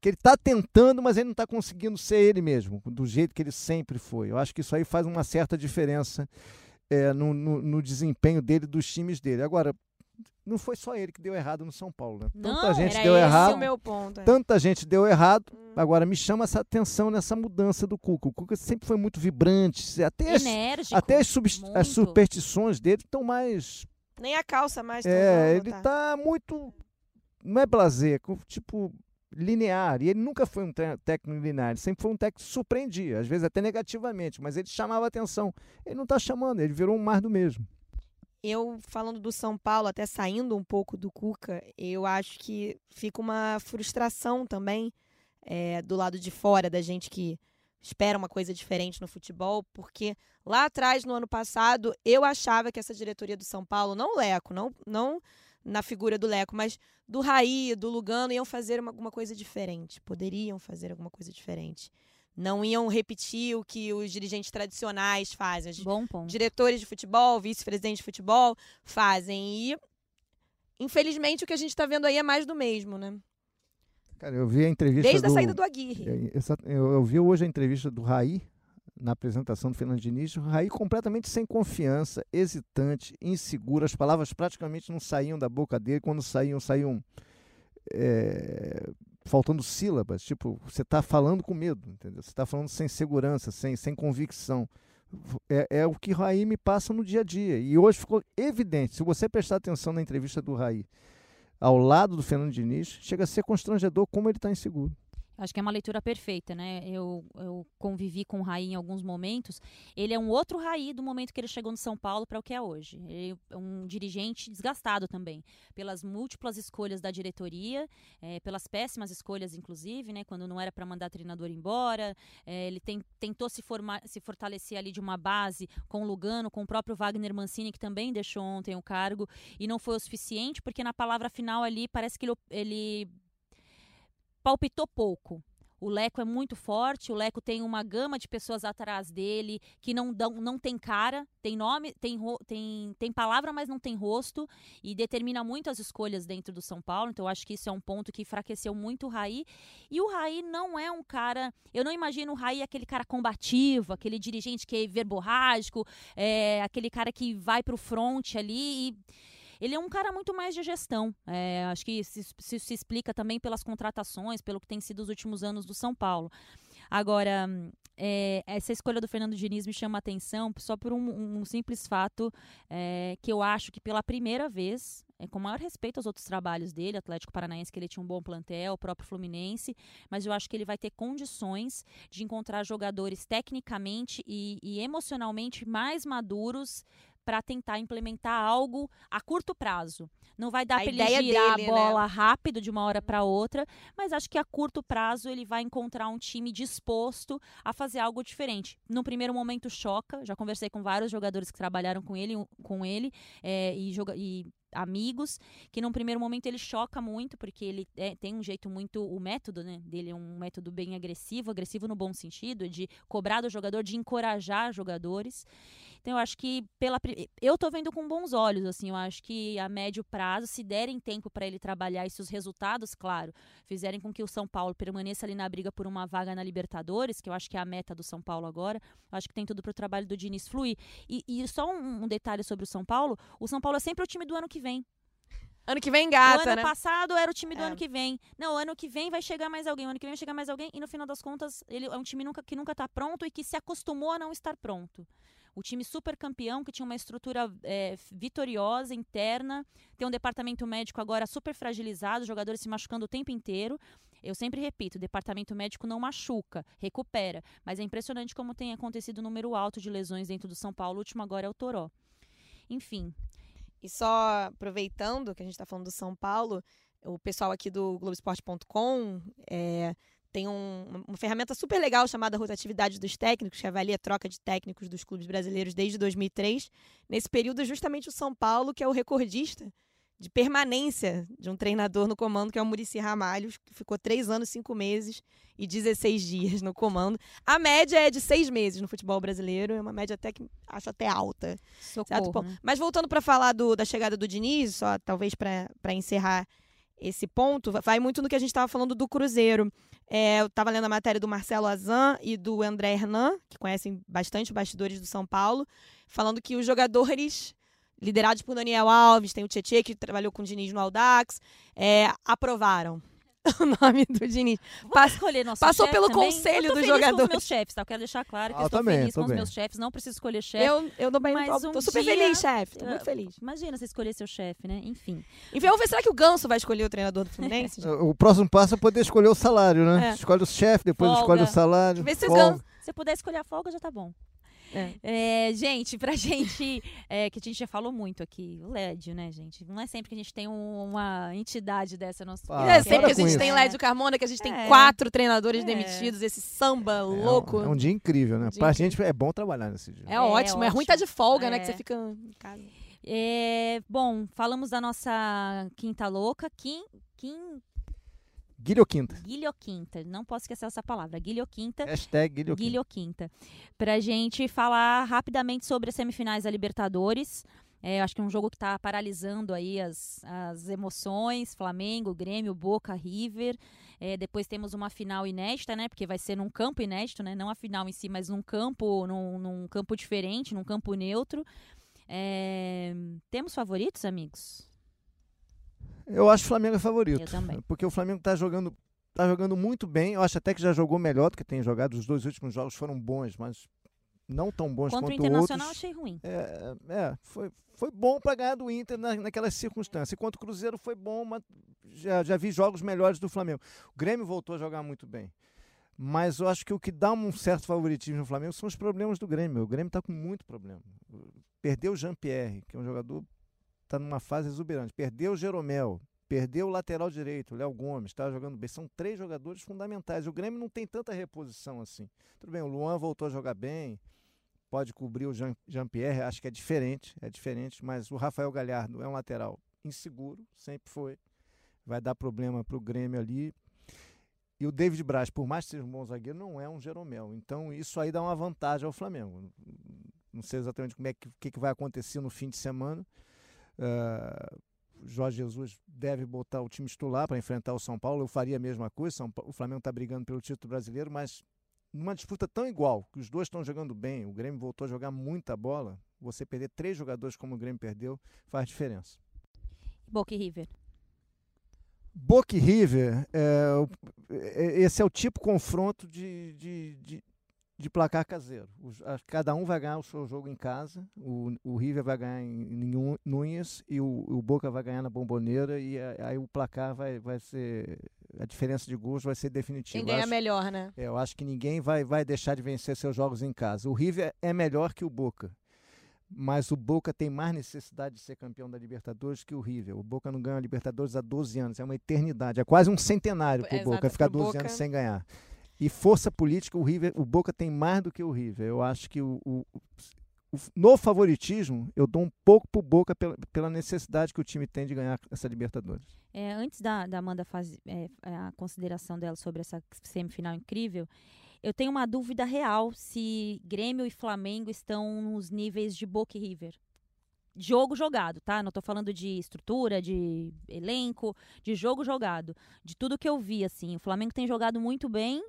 que ele está tentando, mas ele não está conseguindo ser ele mesmo, do jeito que ele sempre foi. Eu acho que isso aí faz uma certa diferença é, no, no, no, desempenho dele, dos times dele. Agora, não foi só ele que deu errado no São Paulo, né? Não, tanta gente deu errado. meu ponto, é. Tanta gente deu errado. Hum. Agora me chama essa atenção nessa mudança do Cuca. O Cuca sempre foi muito vibrante, até Enérgico, as, até as, as superstições dele estão mais nem a calça mais. É, ele tá. muito. Não é blazer, tipo linear. E ele nunca foi um técnico linear, ele sempre foi um técnico que surpreendia, às vezes até negativamente, mas ele chamava atenção. Ele não está chamando, ele virou um mais do mesmo. Eu, falando do São Paulo, até saindo um pouco do Cuca, eu acho que fica uma frustração também é, do lado de fora da gente que espera uma coisa diferente no futebol, porque lá atrás, no ano passado, eu achava que essa diretoria do São Paulo, não o Leco, não, não na figura do Leco, mas do Raí, do Lugano, iam fazer uma, alguma coisa diferente. Poderiam fazer alguma coisa diferente. Não iam repetir o que os dirigentes tradicionais fazem. Os Bom ponto. diretores de futebol, vice-presidentes de futebol fazem. E, infelizmente, o que a gente está vendo aí é mais do mesmo, né? Cara, eu vi a entrevista. Desde do, a saída do Aguirre. É, eu, eu vi hoje a entrevista do Raí, na apresentação do Fernando Diniz, o Raí completamente sem confiança, hesitante, inseguro. As palavras praticamente não saíam da boca dele. Quando saíam, saíam é, faltando sílabas. Tipo, você está falando com medo, entendeu? Você está falando sem segurança, sem, sem convicção. É, é, o que o Raí me passa no dia a dia. E hoje ficou evidente, se você prestar atenção na entrevista do Raí, ao lado do Fernando Diniz, chega a ser constrangedor como ele está inseguro. Acho que é uma leitura perfeita, né? Eu, eu convivi com o Raí em alguns momentos. Ele é um outro Raí do momento que ele chegou no São Paulo para o que é hoje. Ele é um dirigente desgastado também, pelas múltiplas escolhas da diretoria, é, pelas péssimas escolhas, inclusive, né? Quando não era para mandar treinador embora. É, ele tem, tentou se, formar, se fortalecer ali de uma base com o Lugano, com o próprio Wagner Mancini, que também deixou ontem o cargo, e não foi o suficiente, porque na palavra final ali parece que ele, ele palpitou pouco. O Leco é muito forte, o Leco tem uma gama de pessoas atrás dele que não dão, não tem cara, tem nome, tem, tem, tem palavra, mas não tem rosto e determina muito as escolhas dentro do São Paulo. Então, acho que isso é um ponto que enfraqueceu muito o Raí. E o Raí não é um cara. Eu não imagino o Raí aquele cara combativo, aquele dirigente que é verborrágico, é, aquele cara que vai para o front ali e ele é um cara muito mais de gestão. É, acho que isso se, se, explica também pelas contratações, pelo que tem sido os últimos anos do São Paulo. Agora, é, essa escolha do Fernando Diniz me chama atenção só por um, um simples fato é, que eu acho que pela primeira vez, é, com maior respeito aos outros trabalhos dele, Atlético Paranaense, que ele tinha um bom plantel, o próprio Fluminense, mas eu acho que ele vai ter condições de encontrar jogadores tecnicamente e, e emocionalmente mais maduros para tentar implementar algo a curto prazo. Não vai dar para ele girar dele, a bola né? rápido de uma hora para outra, mas acho que a curto prazo ele vai encontrar um time disposto a fazer algo diferente. No primeiro momento choca, já conversei com vários jogadores que trabalharam com ele, com ele é, e, joga, e amigos, que num primeiro momento ele choca muito, porque ele é, tem um jeito muito. O método né, dele é um método bem agressivo, agressivo no bom sentido, de cobrar do jogador, de encorajar jogadores. Então eu acho que pela eu tô vendo com bons olhos, assim, eu acho que a médio prazo, se derem tempo para ele trabalhar e se os resultados, claro, fizerem com que o São Paulo permaneça ali na briga por uma vaga na Libertadores, que eu acho que é a meta do São Paulo agora, eu acho que tem tudo para o trabalho do Diniz fluir. E, e só um, um detalhe sobre o São Paulo, o São Paulo é sempre o time do ano que vem. Ano que vem gata, O ano né? passado era o time do é. ano que vem. Não, ano que vem vai chegar mais alguém. O ano que vem vai chegar mais alguém. E no final das contas, ele é um time nunca, que nunca está pronto e que se acostumou a não estar pronto. O time super campeão, que tinha uma estrutura é, vitoriosa, interna, tem um departamento médico agora super fragilizado, jogadores se machucando o tempo inteiro. Eu sempre repito, o departamento médico não machuca, recupera. Mas é impressionante como tem acontecido o número alto de lesões dentro do São Paulo. O último agora é o Toró. Enfim. E só aproveitando que a gente está falando do São Paulo, o pessoal aqui do Globoesporte.com é, tem um, uma ferramenta super legal chamada Rotatividade dos Técnicos, que avalia a troca de técnicos dos clubes brasileiros desde 2003. Nesse período, justamente o São Paulo, que é o recordista de permanência de um treinador no comando, que é o Murici Ramalho, que ficou três anos, cinco meses e 16 dias no comando. A média é de seis meses no futebol brasileiro, é uma média até que acho até alta. Socorro, né? Mas voltando para falar do, da chegada do Diniz, só talvez para encerrar esse ponto, vai muito no que a gente estava falando do Cruzeiro. É, eu estava lendo a matéria do Marcelo Azan e do André Hernan, que conhecem bastante os bastidores do São Paulo, falando que os jogadores liderados por Daniel Alves, tem o Tietchan que trabalhou com o Diniz no Aldax, é, aprovaram o nome do Diniz. Pas escolher nosso Passou pelo também. conselho dos jogadores. Com os meus chefes, tá? Eu quero deixar claro que ah, eu estou também, feliz com bem. os meus chefes, não preciso escolher chefe. Eu, eu dou bem, mas tô, um super dia, feliz, chefe. Tô muito feliz. Imagina você escolher seu chefe, né? Enfim. Enfim, vamos ver, será que o Ganso vai escolher o treinador do Fluminense? o próximo passo é poder escolher o salário, né? É. Escolhe o chefe, depois folga. escolhe o salário. Vê se o Ganso... Se puder escolher a folga, já tá bom. É. É, gente, pra gente, é, que a gente já falou muito aqui, o LED, né, gente? Não é sempre que a gente tem um, uma entidade dessa. Nossa, ah, é sempre que a gente isso. tem LED Carmona, que a gente tem é. quatro treinadores é. demitidos, esse samba louco. É um, um, dia incrível, né? Um pra gente é bom trabalhar nesse dia. É, ótimo, é, ruim estar tá de folga, né? Que você fica em casa. bom, falamos da nossa quinta louca. Kim, Kim, Guilhoquinta. Guilhoquinta. Não posso esquecer essa palavra. Guilhoquinta. Hashtag Guilhoquinta. Guilhoquinta. Pra gente falar rapidamente sobre as semifinais da Libertadores. É, acho que é um jogo que está paralisando aí as, as emoções. Flamengo, Grêmio, Boca, River. É, depois temos uma final inédita, né? Porque vai ser num campo inédito, né? Não a final em si, mas num campo, num, num campo diferente, num campo neutro. É, temos favoritos, amigos? Eu acho que o Flamengo é favorito. Eu também. Porque o Flamengo está jogando, tá jogando muito bem. Eu acho até que já jogou melhor do que tem jogado. Os dois últimos jogos foram bons, mas não tão bons Contra o quanto Internacional outros. achei ruim. É, é, foi, foi bom para ganhar do Inter na, naquelas circunstâncias. Enquanto o Cruzeiro foi bom, mas já, já vi jogos melhores do Flamengo. O Grêmio voltou a jogar muito bem. Mas eu acho que o que dá um certo favoritismo no Flamengo são os problemas do Grêmio. O Grêmio está com muito problema. Perdeu o Jean-Pierre, que é um jogador está numa fase exuberante. Perdeu o Jeromel, perdeu o lateral direito, o Léo Gomes, está jogando bem. São três jogadores fundamentais. O Grêmio não tem tanta reposição assim. Tudo bem, o Luan voltou a jogar bem, pode cobrir o Jean-Pierre, acho que é diferente, é diferente, mas o Rafael Galhardo é um lateral inseguro, sempre foi. Vai dar problema para o Grêmio ali. E o David Braz, por mais que seja um bom zagueiro, não é um Jeromel. Então isso aí dá uma vantagem ao Flamengo. Não sei exatamente como é que, que, que vai acontecer no fim de semana. Uh, Jorge Jesus deve botar o time titular para enfrentar o São Paulo. Eu faria a mesma coisa. São Paulo, o Flamengo está brigando pelo título brasileiro, mas numa disputa tão igual, que os dois estão jogando bem, o Grêmio voltou a jogar muita bola, você perder três jogadores como o Grêmio perdeu, faz diferença. Boca e River. Boca e River, é, é, esse é o tipo confronto de, de, de, de placar caseiro. Os, a, cada um vai ganhar o seu jogo em casa, o, o River vai ganhar em, em Nunes e o, o, Boca vai ganhar na Bomboneira e a, aí o placar vai, vai ser, a diferença de gols vai ser definitiva. Quem ganha melhor, né? É, eu acho que ninguém vai, vai deixar de vencer seus jogos em casa. O River é melhor que o Boca mas o Boca tem mais necessidade de ser campeão da Libertadores que o River. O Boca não ganha a Libertadores há 12 anos, é uma eternidade, é quase um centenário para o Boca ficar 12 Boca... anos sem ganhar. E força política, o River, o Boca tem mais do que o River. Eu acho que o, o, o no favoritismo, eu dou um pouco pro Boca pela, pela, necessidade que o time tem de ganhar essa Libertadores. É, antes da, da Amanda fazer é, a consideração dela sobre essa semifinal incrível, eu tenho uma dúvida real se Grêmio e Flamengo estão nos níveis de Boca e River. Jogo jogado, tá? Não tô falando de estrutura, de elenco, de jogo jogado. De tudo que eu vi, assim. O Flamengo tem jogado muito bem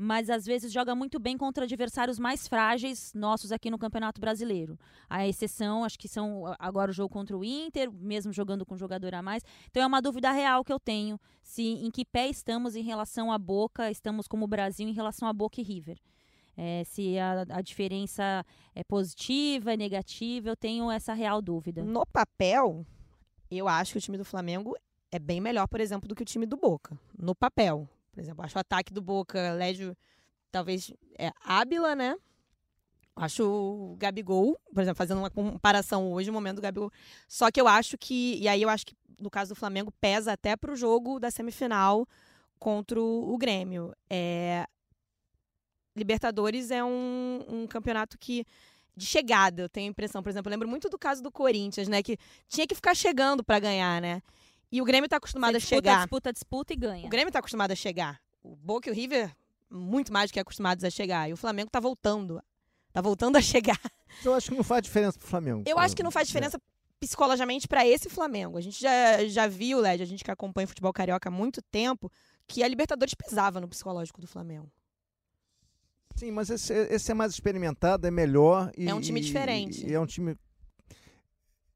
mas às vezes joga muito bem contra adversários mais frágeis nossos aqui no Campeonato Brasileiro. A exceção, acho que são agora o jogo contra o Inter, mesmo jogando com jogador a mais. Então é uma dúvida real que eu tenho, se em que pé estamos em relação à Boca, estamos como Brasil em relação a Boca e River. É, se a, a, diferença é positiva, é negativa, eu tenho essa real dúvida. No papel, eu acho que o time do Flamengo é bem melhor, por exemplo, do que o time do Boca. No papel. Por exemplo, acho o ataque do Boca, Légio, talvez é Ábila, né? Acho o Gabigol, por exemplo, fazendo uma comparação hoje, o momento do Gabigol. Só que eu acho que, e aí eu acho que no caso do Flamengo pesa até para o jogo da semifinal contra o Grêmio. É, Libertadores é um, um campeonato que de chegada, eu tenho a impressão. Por exemplo, eu lembro muito do caso do Corinthians, né? Que tinha que ficar chegando para ganhar, né? E o Grêmio está acostumado Você a chegar. Disputa, disputa e ganha. O Grêmio está acostumado a chegar. O Boca e o River, muito mais do que acostumados a chegar. E o Flamengo está voltando. Está voltando a chegar. Eu acho que não faz diferença pro Flamengo. Eu acho que não faz diferença é. psicologicamente para esse Flamengo. A gente já, já viu, Led, a gente que acompanha o futebol carioca há muito tempo, que a Libertadores pesava no psicológico do Flamengo. Sim, mas esse, esse é mais experimentado, é melhor. E, é um time diferente. E, e é um time.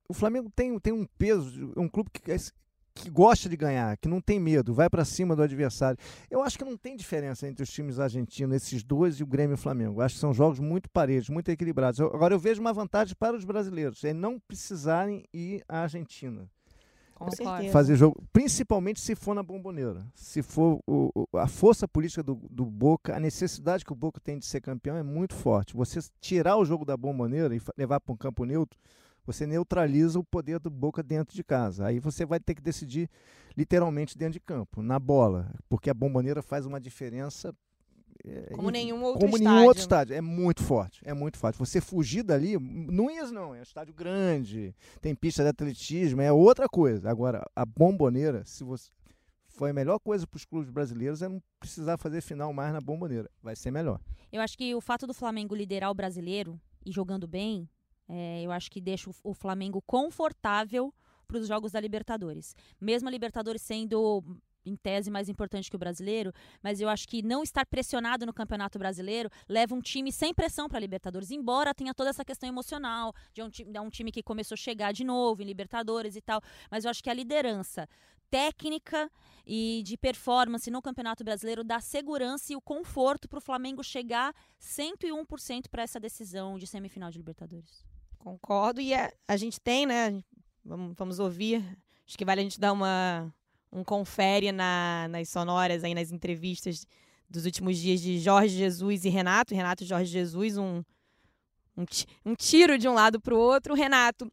O Flamengo tem, tem um peso, é um clube que que gosta de ganhar, que não tem medo, vai para cima do adversário. Eu acho que não tem diferença entre os times argentinos, esses dois e o Grêmio e o Flamengo. Eu acho que são jogos muito parelhos, muito equilibrados. Eu, agora eu vejo uma vantagem para os brasileiros, é não precisarem ir à Argentina. Com certeza. Fazer jogo, principalmente se for na bomboneira. Se for o, a força política do, do Boca, a necessidade que o Boca tem de ser campeão é muito forte. Você tirar o jogo da bomboneira e levar para um campo neutro, você neutraliza o poder do Boca dentro de casa. Aí você vai ter que decidir literalmente dentro de campo, na bola, porque a bomboneira faz uma diferença é, como nenhum outro como estádio. nenhum outro estádio. É muito forte, é muito forte. Você fugir dali, não ia não, é um estádio grande, tem pista de atletismo, é outra coisa. Agora, a bomboneira, se você foi a melhor coisa para os clubes brasileiros é não precisar fazer final mais na bomboneira. Vai ser melhor. Eu acho que o fato do Flamengo liderar o brasileiro e jogando bem é, eu acho que deixa o, Flamengo confortável para os jogos da Libertadores. Mesmo a Libertadores sendo em tese mais importante que o brasileiro, mas eu acho que não estar pressionado no Campeonato Brasileiro leva um time sem pressão para a Libertadores, embora tenha toda essa questão emocional de um, de um time que começou a chegar de novo em Libertadores e tal, mas eu acho que a liderança técnica e de performance no Campeonato Brasileiro dá segurança e o conforto para o Flamengo chegar 101% para essa decisão de semifinal de Libertadores. Concordo. E a, a gente tem, né? Vamos, vamos ouvir. Acho que vale a gente dar uma, um confere na, nas sonoras aí, nas entrevistas dos últimos dias de Jorge Jesus e Renato. Renato e Jorge Jesus, um, um, um tiro de um lado para o outro. Renato,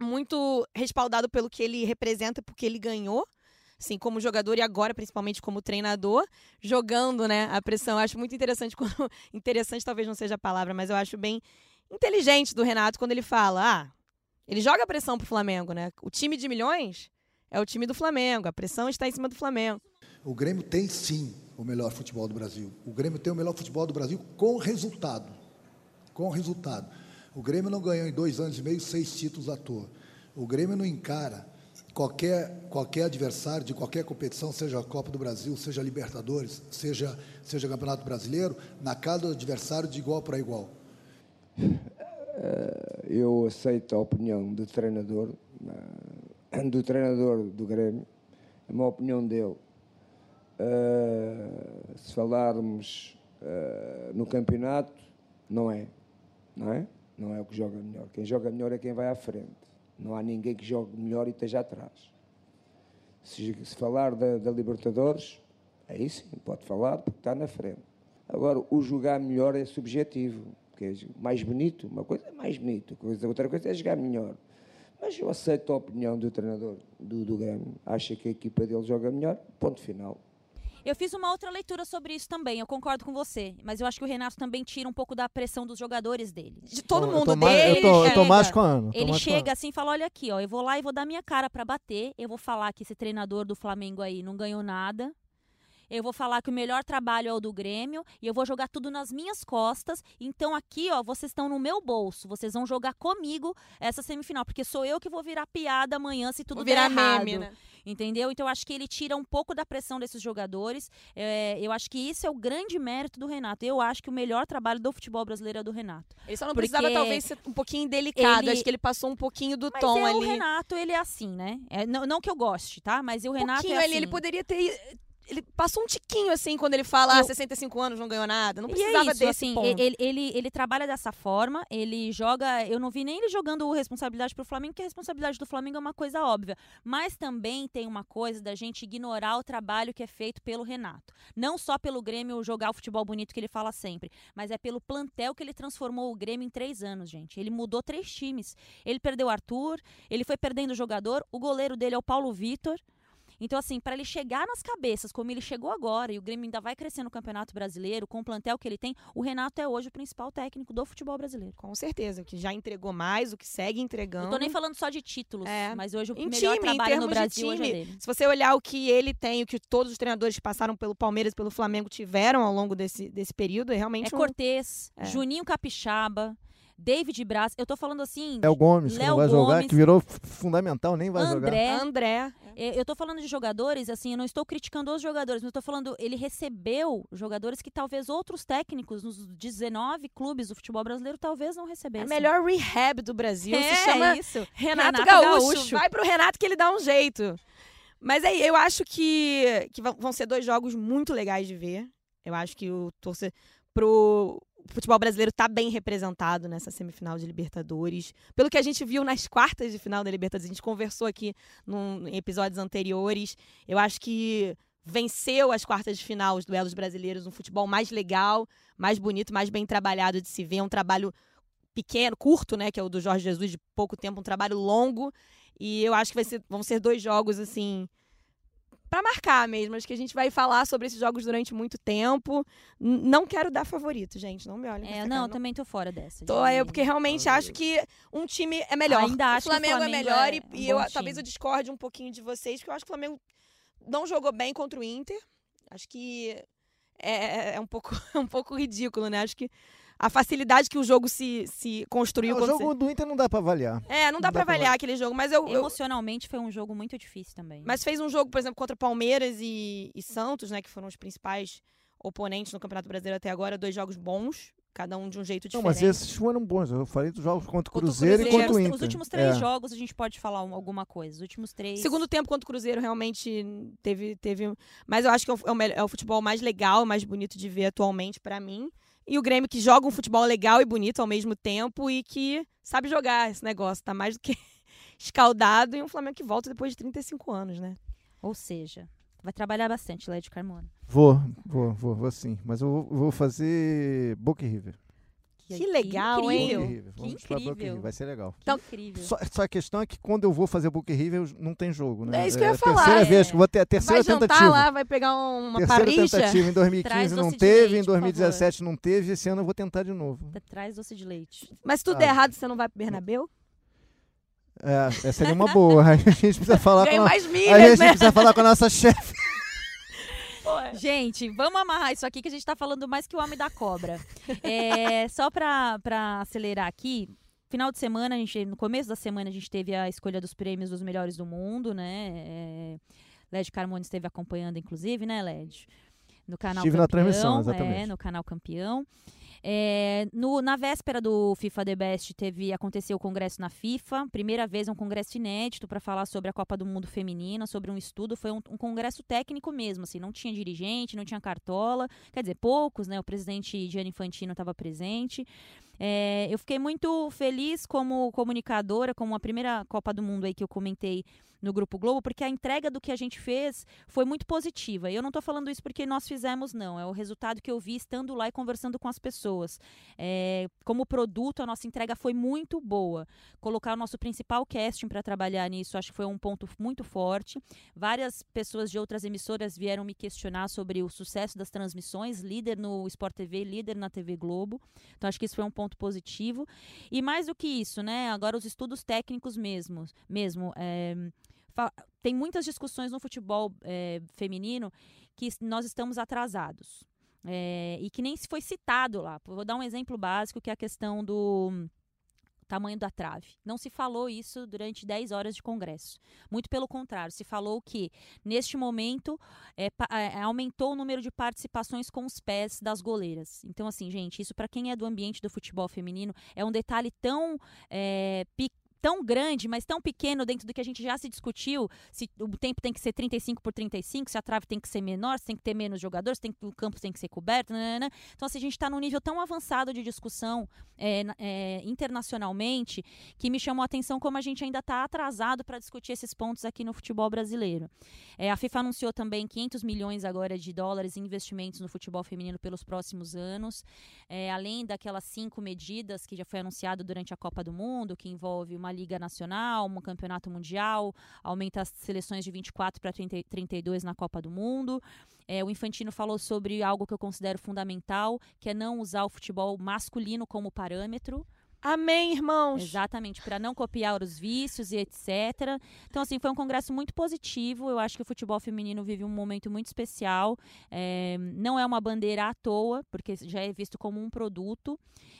muito respaldado pelo que ele representa, porque ele ganhou assim, como jogador e agora principalmente como treinador, jogando, né, a pressão. Eu acho muito interessante quando interessante talvez não seja a palavra, mas eu acho bem inteligente do Renato quando ele fala: "Ah, ele joga a pressão pro Flamengo, né? O time de milhões é o time do Flamengo, a pressão está em cima do Flamengo". O Grêmio tem sim o melhor futebol do Brasil. O Grêmio tem o melhor futebol do Brasil com resultado. Com resultado. O Grêmio não ganhou em dois anos e meio seis títulos à toa. O Grêmio não encara qualquer, qualquer adversário de qualquer competição, seja a Copa do Brasil, seja a Libertadores, seja, seja Campeonato Brasileiro, na casa do adversário de igual para igual. Eh, eu aceito a opinião do treinador, eh, do treinador do Grêmio, é uma opinião dele. Uh, se falarmos no campeonato, não é, não é? Não é o que joga melhor. Quem joga melhor é quem vai à frente. Não há ninguém que jogue melhor e esteja atrás. Se, se falar da, da, Libertadores, aí sim, pode falar porque está na frente. Agora, o jogar melhor é subjetivo, porque é mais bonito, uma coisa é mais bonito, outra coisa é jogar melhor. Mas eu aceito a opinião do treinador do, do Grêmio. Acha que a equipa dele joga melhor, ponto final. Eu fiz uma outra leitura sobre isso também, eu concordo com você. Mas eu acho que o Renato também tira um pouco da pressão dos jogadores dele. De todo Eu mundo tô dele. eu tô- eu tô mais com a Ana, Ele chega assim e fala: olha aqui, ó, eu vou lá e vou dar minha cara pra bater. Eu vou falar que esse treinador do Flamengo aí não ganhou nada. Eu vou falar que o melhor trabalho é o do Grêmio e eu vou jogar tudo nas minhas costas. Então aqui, ó, vocês estão no meu bolso. Vocês vão jogar comigo essa semifinal, porque sou eu que vou virar piada amanhã se tudo Vou virar der errado. meme, né? Entendeu? Então eu acho que ele tira um pouco da pressão desses jogadores. É, eu acho que isso é o grande mérito do Renato. Eu acho que o melhor trabalho do futebol brasileiro é do Renato. Ele só não Porque precisava, talvez, ser um pouquinho delicado. ele- Acho que ele passou um pouquinho do Mas tom é, o ali. Renato, ele é assim, né? É, não, não que eu goste, tá? Mas o Renato pouquinho é assim. ele poderia ter. Ele passou um tiquinho assim quando ele fala ah, Eu- 65 anos, não ganhou nada. Não E precisava é isso, desse assim, ponto. ele, ele, ele trabalha dessa forma, ele joga. Eu não vi nem ele jogando responsabilidade pro Flamengo, porque a responsabilidade do Flamengo é uma coisa óbvia. Mas também tem uma coisa da gente ignorar o trabalho que é feito pelo Renato. Não só pelo Grêmio jogar o futebol bonito que ele fala sempre, mas é pelo plantel que ele transformou o Grêmio em três anos, gente. Ele mudou três times. Ele perdeu o Arthur, ele foi perdendo o jogador, o goleiro dele é o Paulo Vitor. Então, assim, para ele chegar nas cabeças, como ele chegou agora, e o Grêmio ainda vai crescer no Campeonato Brasileiro, com o plantel que ele tem, o Renato é hoje o principal técnico do futebol brasileiro. Com certeza, o que já entregou mais, o que segue entregando. Não tô nem falando só de títulos, É. mas hoje o Em melhor time, trabalho no Brasil é time, dele. Se você olhar o que ele tem, o que todos os treinadores que passaram pelo Palmeiras e pelo Flamengo tiveram ao longo desse, desse período, é realmente É um... Cortez, É. Juninho Capixaba, David Braz. Eu tô falando assim. Léo Gomes, que Léo não vai jogar, Gomes. que virou fundamental, nem vai jogar. André. André. É, Eu tô falando de jogadores, assim, eu não estou criticando os jogadores, mas eu tô falando, ele recebeu jogadores que talvez outros técnicos nos 19 clubes do futebol brasileiro talvez não É recebessem. o melhor rehab do Brasil. É, se chama isso. Renato, Renato Gaúcho. Gaúcho. Vai pro Renato que ele dá um jeito. Mas aí, eu acho que, que vão- vão ser dois jogos muito legais de ver. Eu acho que o torcer pro futebol brasileiro tá bem representado nessa semifinal de Libertadores. Pelo que a gente viu nas quartas de final da Libertadores, a gente conversou aqui num, em episódios anteriores. Eu acho que venceu as quartas de final, os duelos brasileiros, um futebol mais legal, mais bonito, mais bem trabalhado de se ver, um trabalho pequeno, curto, né, que é o do Jorge Jesus de pouco tempo, um trabalho longo. E eu acho que ser, vão ser dois jogos assim para marcar mesmo. Acho que a gente vai falar sobre esses jogos durante muito tempo. N- não quero dar favorito, gente, não me olhem. com É, não, cara, também tô fora dessa. Tô, eu porque realmente acho que um time é melhor. Ainda acho o que o Flamengo, é Flamengo melhor é e, um e eu talvez eu discorde um pouquinho de vocês, porque eu acho que o Flamengo não jogou bem contra o Inter. Acho que é, é um pouco é um pouco ridículo, né? Acho que a facilidade que o jogo se, se construiu o quando jogo do Inter não dá pra avaliar. você- É, não dá dá pra avaliar aquele jogo, mas eu, eu- Emocionalmente foi um jogo muito difícil também. mas fez um jogo, por exemplo, contra Palmeiras e, e Santos, né, que foram os principais oponentes no Campeonato Brasileiro até agora, dois jogos bons. Cada um de um jeito Não, diferente. mas esses foram bons. Eu falei dos jogos contra o Contra o Cruzeiro, e Cruzeiro, contra o os- Inter. Os últimos três É. jogos a gente pode falar um- alguma coisa. Os últimos três. Segundo tempo contra o Cruzeiro realmente teve. teve mas eu acho que é o, é o é o futebol mais legal, mais bonito de ver atualmente pra mim. E o Grêmio que joga um futebol legal e bonito ao mesmo tempo e que sabe jogar esse negócio. Tá mais do que escaldado. E um Flamengo que volta depois de 35 anos, né? Ou seja, vai trabalhar bastante, Lédio Carmona. Vou, vou, vou, vou sim. Mas eu vou, vou fazer Boca e River. Que legal, hein? incrível. Boca e River. Que Vamos pra Boca e incrível. River. Vai ser legal. Que Então, incrível. Só, só a questão é que quando eu vou fazer e River, não tem jogo, né? É isso que eu ia a falar, terceira é. vez que eu vou ter a Vai terceira jantar tentativa. lá, vai pegar um- uma terceira tentativa em Traz 2015 não teve, leite, em por 2017 não teve, esse ano eu vou tentar de novo. Traz doce de leite. Mas se tudo Ah. der errado, você não vai pro Bernabéu? É, essa seria uma boa. A gente precisa falar com a, mais a milhas, gente né? precisa falar com a nossa chefe. Gente, vamos amarrar isso aqui que a gente tá falando mais que o homem da cobra. É, só pra, pra acelerar aqui, final de semana, a gente, no começo da semana, a gente teve a escolha dos prêmios dos melhores do mundo, né? É, Led Carmona esteve acompanhando, inclusive, né, Led? No canal Estive na Campeão, transmissão, É, exatamente. no canal Campeão. É, no- na véspera do FIFA The Best teve aconteceu o congresso na FIFA, primeira vez um congresso inédito para falar sobre a Copa do Mundo feminina, sobre um estudo, foi um, um congresso técnico mesmo, assim, não tinha dirigente, não tinha cartola, quer dizer poucos, né? O presidente Gianni Infantino estava presente. É, eu fiquei muito feliz como comunicadora, como a primeira Copa do Mundo aí que eu comentei no Grupo Globo, porque a entrega do que a gente fez foi muito positiva. E eu não estou falando isso porque nós fizemos, não. É o resultado que eu vi estando lá e conversando com as pessoas. É, como produto, a nossa entrega foi muito boa. Colocar o nosso principal casting para trabalhar nisso, acho que foi um ponto muito forte. Várias pessoas de outras emissoras vieram me questionar sobre o sucesso das transmissões, líder no Sport TV, líder na TV Globo. Então acho que isso foi um ponto positivo. E mais do que isso, né? Agora os estudos técnicos mesmo, mesmo é, tem muitas discussões no futebol é, feminino que nós estamos atrasados. É, e que nem se foi citado lá. Vou dar um exemplo básico, que é a questão do tamanho da trave. Não se falou isso durante 10 horas de congresso. Muito pelo contrário, se falou que, neste momento, é, pa- é, aumentou o número de participações com os pés das goleiras. Então, assim, gente, isso para quem é do ambiente do futebol feminino é um detalhe tão é, tão grande, mas tão pequeno dentro do que a gente já se discutiu, se o tempo tem que ser 35 por 35, se a trave tem que ser menor, se tem que ter menos jogadores, se o campo tem que ser coberto, nanana. Então, assim, a gente está num nível tão avançado de discussão é, é, internacionalmente que me chamou a atenção como a gente ainda está atrasado para discutir esses pontos aqui no futebol brasileiro. É, a FIFA anunciou também 500 milhões agora de dólares em investimentos no futebol feminino pelos próximos anos, é, além daquelas cinco medidas que já foi anunciado durante a Copa do Mundo, que envolve uma liga nacional, um campeonato mundial, aumenta as seleções de 24 para 32 na Copa do Mundo. É, o Infantino falou sobre algo que eu considero fundamental, que é não usar o futebol masculino como parâmetro. Amém, irmãos. Exatamente, para não copiar os vícios e etc. Então, assim, foi um congresso muito positivo. Eu acho que o futebol feminino vive um momento muito especial. É, não é uma bandeira à toa, porque já é visto como um produto.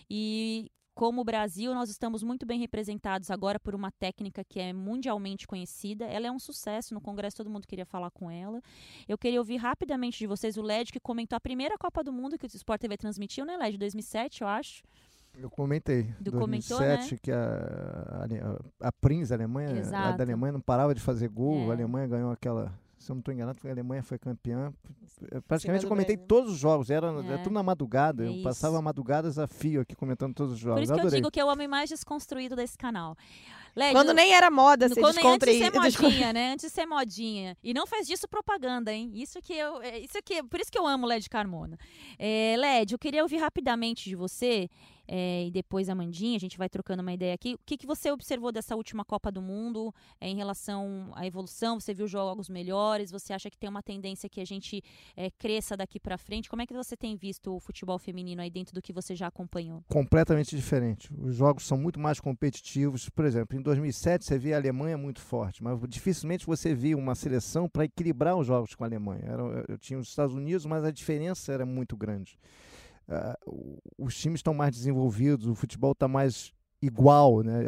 E como o Brasil, nós estamos muito bem representados agora por uma técnica que é mundialmente conhecida. Ela é um sucesso no Congresso, todo mundo queria falar com ela. Eu queria ouvir rapidamente de vocês o LED, que comentou a primeira Copa do Mundo que o Sport TV transmitiu, né, LED? 2007, eu acho. Eu comentei. Do 2007, comentou, né? que a, a, a Prince, a Alemanha, a da Alemanha não parava de fazer gol. É. A Alemanha ganhou aquela. Se eu não estou enganado, a Alemanha foi campeã. Eu Praticamente eu comentei Brasil. todos os jogos, era, É. era tudo na madrugada. É eu isso. passava madrugadas a fio aqui comentando todos os jogos. Por isso que eu digo que é o homem mais desconstruído desse canal. Led, Quando nem era moda ser quando nem antes de ser descontraído. modinha, né? Antes de ser modinha. E não faz disso propaganda, hein? Isso que eu. é, Isso que, por isso que eu amo Led Carmona. É, Led, eu queria ouvir rapidamente de você. É, e depois a Mandinha, a gente vai trocando uma ideia aqui. O que, que você observou dessa última Copa do Mundo é, em relação à evolução? Você viu jogos melhores? Você acha que tem uma tendência que a gente é, cresça daqui pra frente? Como é que você tem visto o futebol feminino aí dentro do que você já acompanhou? completamente diferente. Os jogos são muito mais competitivos. Por exemplo, em 2007 você via a Alemanha muito forte, mas dificilmente você via uma seleção para equilibrar os jogos com a Alemanha. Era, eu tinha os Estados Unidos, mas a diferença era muito grande. O- os times estão mais desenvolvidos, o futebol está mais igual, né?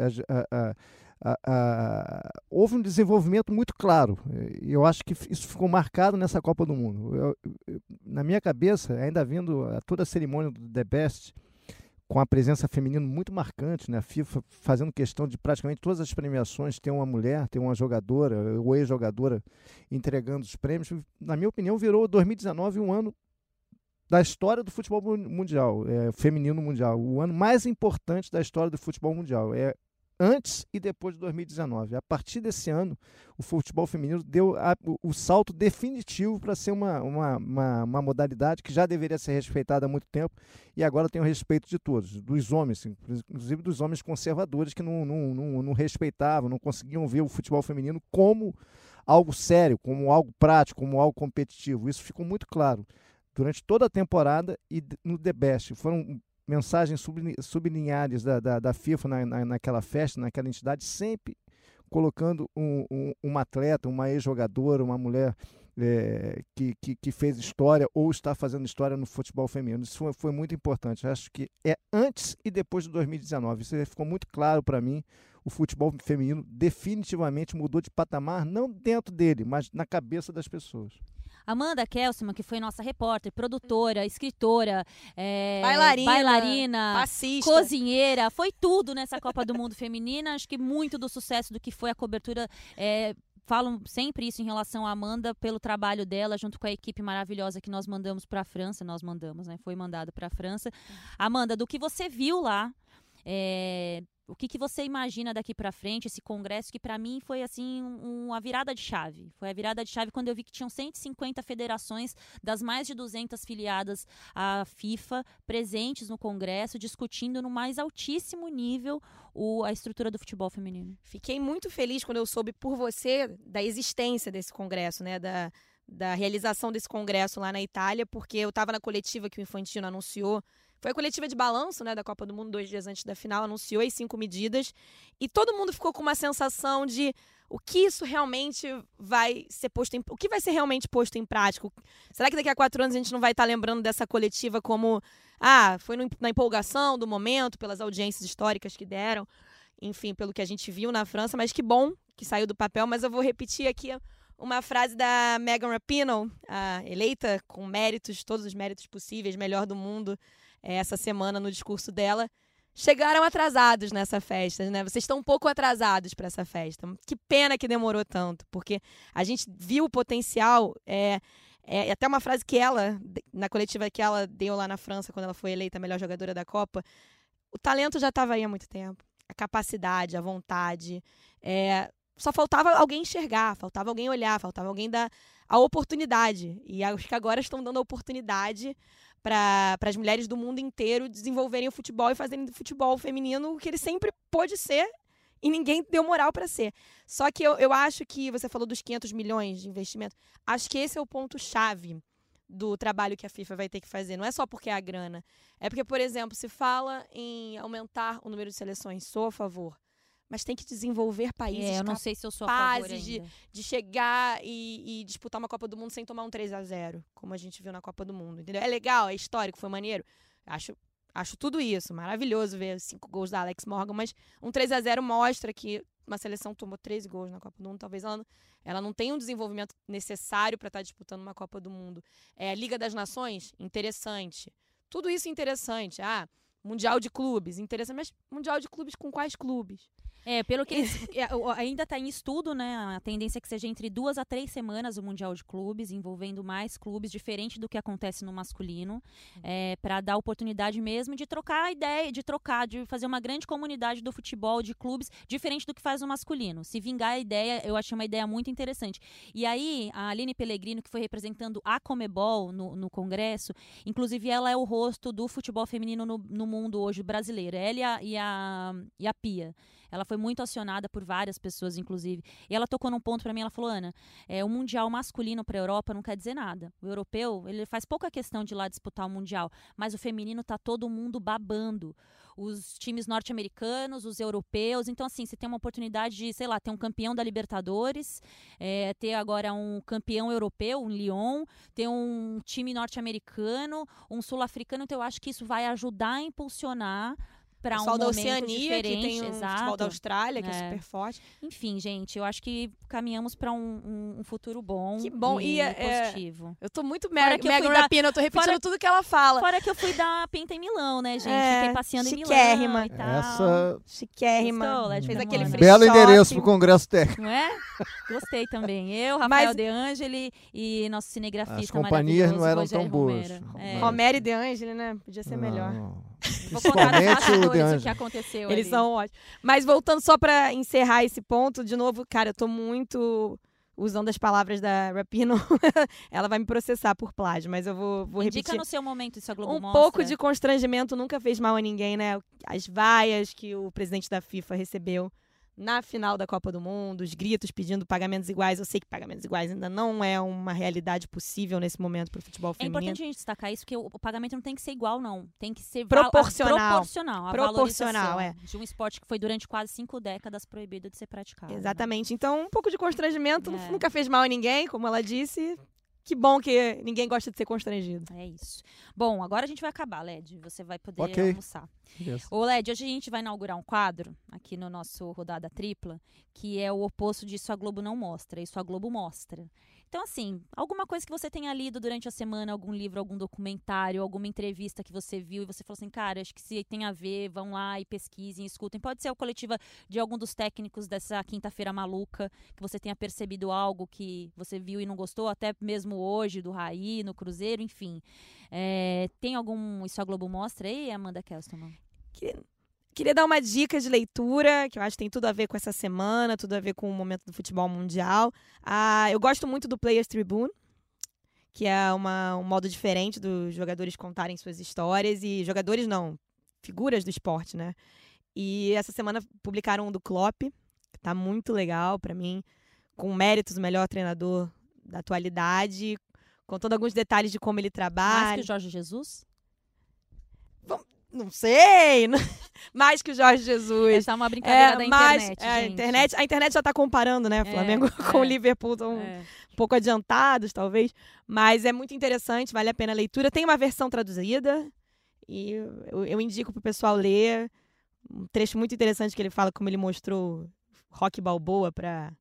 A- houve um desenvolvimento muito claro. E eu acho que isso ficou marcado nessa Copa do Mundo. Eu- eu- na minha cabeça, ainda vindo a toda a cerimônia do The Best, com a presença feminina muito marcante, né? A FIFA fazendo questão de praticamente todas as premiações ter uma mulher, ter uma jogadora ou ex-jogadora entregando os prêmios. Na minha opinião, virou 2019 um ano da história do futebol mundial, é, feminino mundial, o ano mais importante da história do futebol mundial. É antes e depois de 2019. A partir desse ano, o futebol feminino deu a, o, o, salto definitivo para ser uma, uma, uma, uma, modalidade que já deveria ser respeitada há muito tempo e agora tem o respeito de todos, dos homens, inclusive dos homens conservadores que não, não, não, não respeitavam, não conseguiam ver o futebol feminino como algo sério, como algo prático, como algo competitivo. Isso ficou muito claro durante toda a temporada e no The Best. Foram mensagens sublinhadas da, da, da FIFA na, na, naquela festa, naquela entidade, sempre colocando um, um, um atleta, uma ex-jogadora, uma mulher é, que, que, que, fez história ou está fazendo história no futebol feminino. Isso foi, foi muito importante. Acho que é antes e depois de 2019. Isso ficou muito claro para mim. O futebol feminino definitivamente mudou de patamar, não dentro dele, mas na cabeça das pessoas. Amanda Kelsman, que foi nossa repórter, produtora, escritora, é, bailarina, bailarina passista. cozinheira, foi tudo nessa Copa do Mundo Feminina. Acho que muito do sucesso do que foi a cobertura é, falam sempre isso em relação à Amanda pelo trabalho dela junto com a equipe maravilhosa que nós mandamos para a França, nós mandamos, né? Foi mandado para a França. Amanda, do que você viu lá, é, o que, que você imagina daqui para frente, esse congresso que para mim foi assim uma virada de chave. Foi a virada de chave quando eu vi que tinham 150 federações das mais de 200 filiadas à FIFA presentes no congresso, discutindo no mais altíssimo nível o, a estrutura do futebol feminino. Fiquei muito feliz quando eu soube por você da existência desse congresso, né, da da realização desse congresso lá na Itália, porque eu estava na coletiva que o Infantino anunciou foi a coletiva de balanço né, da Copa do Mundo, dois dias antes da final, anunciou as cinco medidas. E todo mundo ficou com uma sensação de o que isso realmente vai ser posto em, o que vai ser realmente posto em prática? Será que daqui a quatro anos a gente não vai estar lembrando dessa coletiva como ah, foi no, na empolgação do momento, pelas audiências históricas que deram, enfim, pelo que a gente viu na França, mas que bom que saiu do papel, mas eu vou repetir aqui uma frase da Megan Rapinoe, eleita com méritos, todos os méritos possíveis, melhor do mundo essa semana no discurso dela, chegaram atrasados nessa festa, né? Vocês estão um pouco atrasados para essa festa. Que pena que demorou tanto, porque a gente viu o potencial. É, é, até uma frase que ela, na coletiva que ela deu lá na França, quando ela foi eleita melhor jogadora da Copa, o talento já estava aí há muito tempo. A capacidade, a vontade. É, só faltava alguém enxergar, faltava alguém olhar, faltava alguém dar a oportunidade. E acho que agora estão dando a oportunidade para as mulheres do mundo inteiro desenvolverem o futebol e fazerem do futebol feminino o que ele sempre pôde ser e ninguém deu moral para ser. Só que eu, eu acho que você falou dos 500 milhões de investimento. Acho que esse é o ponto-chave do trabalho que a FIFA vai ter que fazer. Não é só porque é a grana. É porque, por exemplo, se fala em aumentar o número de seleções, sou a favor mas tem que desenvolver países é, eu não sei se eu sou favor de, de chegar e, e, disputar uma Copa do Mundo sem tomar um 3 a 0 como a gente viu na Copa do Mundo, entendeu? É legal, é histórico, foi maneiro. Acho, acho tudo isso, maravilhoso ver cinco gols da Alex Morgan, mas um 3 a 0 mostra que uma seleção tomou 13 gols na Copa do Mundo, talvez ela, ela não tenha um desenvolvimento necessário para estar tá disputando uma Copa do Mundo. É, Liga das Nações, interessante. Tudo isso interessante. Ah, Mundial de Clubes, interessante, mas Mundial de Clubes com quais clubes? É, pelo que eles, é, ainda está em estudo, né? A tendência é que seja entre duas a três semanas o Mundial de Clubes, envolvendo mais clubes, diferente do que acontece no masculino, uhum. é, para dar oportunidade mesmo de trocar a ideia, de trocar, de fazer uma grande comunidade do futebol, de clubes, diferente do que faz no masculino. Se vingar a ideia, eu achei uma ideia muito interessante. E aí, a Aline Pellegrino, que foi representando a Comebol no, no Congresso, inclusive ela é o rosto do futebol feminino no, no mundo hoje brasileiro. Ela e a, e a, e a Pia. Ela foi muito acionada por várias pessoas, inclusive. E ela tocou num ponto para mim, ela falou, Ana, é, o Mundial masculino para a Europa não quer dizer nada. O europeu, ele faz pouca questão de ir lá disputar o Mundial, mas o feminino tá todo mundo babando os times norte-americanos, os europeus. Então, assim, você tem uma oportunidade de, sei lá, ter um campeão da Libertadores, é, ter agora um campeão europeu, um Lyon, ter um time norte-americano, um sul-africano. Então, eu acho que isso vai ajudar a impulsionar para um momento Oceania, diferente, que tem o exato. futebol da Austrália, que é, É. super forte. Enfim, gente, eu acho que caminhamos para um, um- um futuro bom. Que bom, e, e, é, positivo. Eu tô muito mega, que mega fui dar- eu tô repetindo fora- tudo que ela fala. Fora que eu fui dar pinta em Milão, né, gente? É, Fiquei passeando em Milão chiquérrima. e tal. Essa Chiquérrima. Gostou, Fez aquele free belo shopping. endereço pro Congresso Técnico. Não é? Gostei também. Eu, Rafael Mas- De Angeli e nosso cinegrafista As companhias não eram Rogério tão boas. Romero. É. Romero e De Angeli, né? Podia ser melhor. Vou contar nos Principalmente o bastidores o, que aconteceu Eles ali. são ótimos. Mas voltando só pra encerrar esse ponto, de novo, cara, eu tô muito usando as palavras da Rapino. Ela vai me processar por plágio, mas eu vou, vou Indica repetir. no seu momento isso a Globo Um mostra. pouco de constrangimento nunca fez mal a ninguém, né? As vaias que o presidente da FIFA recebeu na final da Copa do Mundo, os gritos pedindo pagamentos iguais. Eu sei que pagamentos iguais ainda não é uma realidade possível nesse momento para o futebol É feminino. importante a gente destacar isso, porque o, pagamento não tem que ser igual, não. Tem que ser val- a- Proporcional. proporcional. A Proporcional, valorização de um esporte que foi durante quase cinco décadas proibido de ser praticado. né? Exatamente. Então, um pouco de constrangimento É. nunca fez mal a ninguém, como ela disse. Que bom que ninguém gosta de ser constrangido. É isso. Bom, agora a gente vai acabar, Led. Você vai poder Ok. almoçar. Ô, Led, hoje a gente vai inaugurar um quadro aqui no nosso Rodada Tripla, que é o oposto disso a Globo não mostra, isso a Globo mostra. Então, assim, alguma coisa que você tenha lido durante a semana, algum livro, algum documentário, alguma entrevista que você viu e você falou assim, cara, acho que se tem a ver, vão lá e pesquisem, escutem. Pode ser a coletiva de algum dos técnicos dessa quinta-feira maluca, que você tenha percebido algo que você viu e não gostou, até mesmo hoje, do Raí, no Cruzeiro, enfim. É, tem algum Isso a Globo mostra aí, Amanda Kelsterman? Queria, queria dar uma dica de leitura, que eu acho que tem tudo a ver com essa semana, tudo a ver com o momento do futebol mundial. Ah, eu gosto muito do Players Tribune, que é uma, um modo diferente dos jogadores contarem suas histórias. E jogadores não, figuras do esporte, né? E essa semana publicaram um do Klopp, que tá muito legal para mim, com méritos o melhor treinador da atualidade, contando alguns detalhes de como ele Mais trabalha. que o Jorge Jesus? Não sei, mais que o Jorge Jesus. Essa é uma brincadeira da mas internet, é, a internet, a internet já tá comparando, né, Flamengo com o é. Liverpool, tão É. um pouco adiantados, talvez, mas é muito interessante, vale a pena a leitura. Tem uma versão traduzida e eu, eu indico pro pessoal ler. Um trecho muito interessante que ele fala como ele mostrou rock balboa para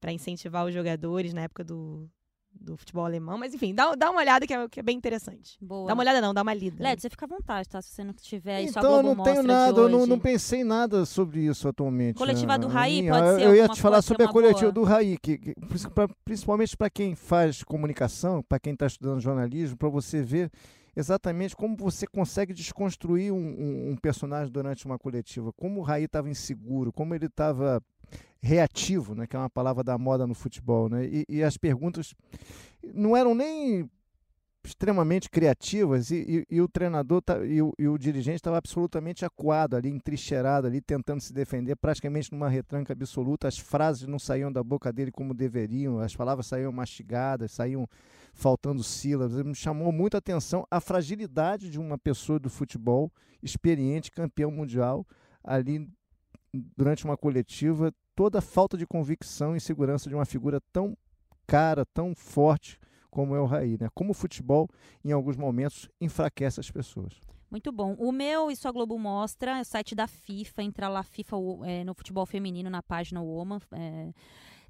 para incentivar os jogadores na época do, do futebol alemão, mas enfim, dá, dá uma olhada que é, que é bem interessante. Boa. Dá uma olhada não, dá uma lida. Led, você fica à vontade, tá? Se você não tiver isso, a Então, eu não tenho nada, eu não, não pensei em nada sobre isso atualmente. Coletiva do né? Raí Minha, pode eu, ser Eu ia te falar ser sobre a coletiva boa. do Raí, que, que- principalmente para quem faz comunicação, para quem está estudando jornalismo, para você ver exatamente como você consegue desconstruir um, um- um personagem durante uma coletiva, como o Raí estava inseguro, como ele estava reativo, né, que é uma palavra da moda no futebol, né, e, e as perguntas não eram nem extremamente criativas e, e- e o treinador tá- e, o, e o dirigente estava absolutamente acuado ali, entrincheirado ali, tentando se defender, praticamente numa retranca absoluta. As frases não saíam da boca dele como deveriam, as palavras saíam mastigadas, saíam faltando sílabas. Me chamou muito a atenção a fragilidade de uma pessoa do futebol, experiente, campeão mundial, ali durante uma coletiva, toda a falta de convicção e segurança de uma figura tão cara, tão forte como é o Raí, né? Como o futebol, em alguns momentos, enfraquece as pessoas. Muito bom. O meu, isso a Globo mostra, é o site da FIFA, entra lá FIFA é, no futebol feminino, na página Woman. é,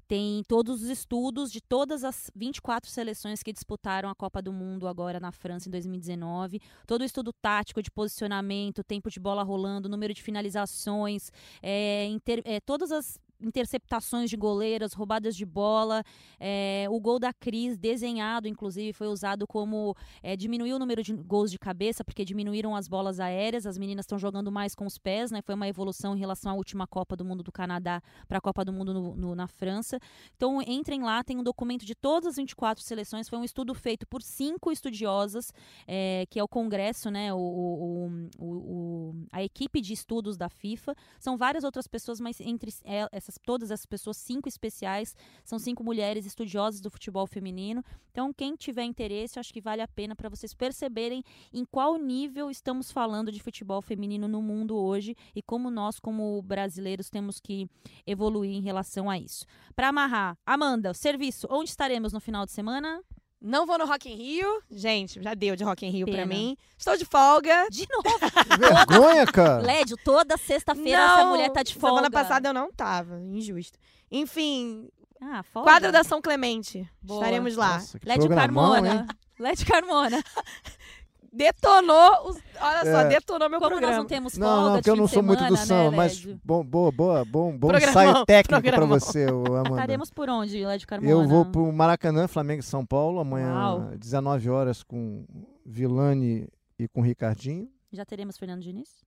tem todos os estudos de todas as 24 seleções que disputaram a Copa do Mundo agora na França em 2019. Todo o estudo tático de posicionamento, tempo de bola rolando, número de finalizações, é, inter- é, todas as interceptações de goleiras, roubadas de bola, é, o gol da Cris desenhado, inclusive, foi usado como é, diminuiu o número de gols de cabeça, porque diminuíram as bolas aéreas, as meninas estão jogando mais com os pés, né? Foi uma evolução em relação à última Copa do Mundo do Canadá para a Copa do Mundo no- no- na França. Então, entrem lá, tem um documento de todas as 24 seleções. Foi um estudo feito por cinco estudiosas, é, que é o Congresso, né? O, o- o- a equipe de estudos da FIFA. São várias outras pessoas, mas entre é, essas, todas essas pessoas, cinco especiais, são cinco mulheres estudiosas do futebol feminino. Então, quem tiver interesse, acho que vale a pena para vocês perceberem em qual nível estamos falando de futebol feminino no mundo hoje e como nós, como brasileiros, temos que evoluir em relação a isso. Para amarrar, Amanda, serviço, onde estaremos no final de semana? Não vou no Rock in Rio. Gente, já deu de Rock in Rio pra Pena. mim. Estou de folga. De novo. Vergonha, cara. Lédio, toda sexta-feira Não, essa mulher tá de folga. Semana passada eu não tava. Injusto. Enfim, Ah, folga. quadro da São Clemente. Boa. Estaremos lá. Nossa, Lédio hein? Carmona. Lédio Carmona. Detonou, os- olha só, É. detonou meu Como programa. nós não temos folga Não, não, porque eu não sou muito do semana, samba, né, mas bom, boa, boa, bom, bom ensaio técnico pra programão. você, Amanda. Estaremos por onde, Lédio Carmona? Eu vou pro Maracanã, Flamengo e São Paulo, amanhã, Uau. 19 horas, com Vilani e com Ricardinho. Já teremos Fernando Diniz?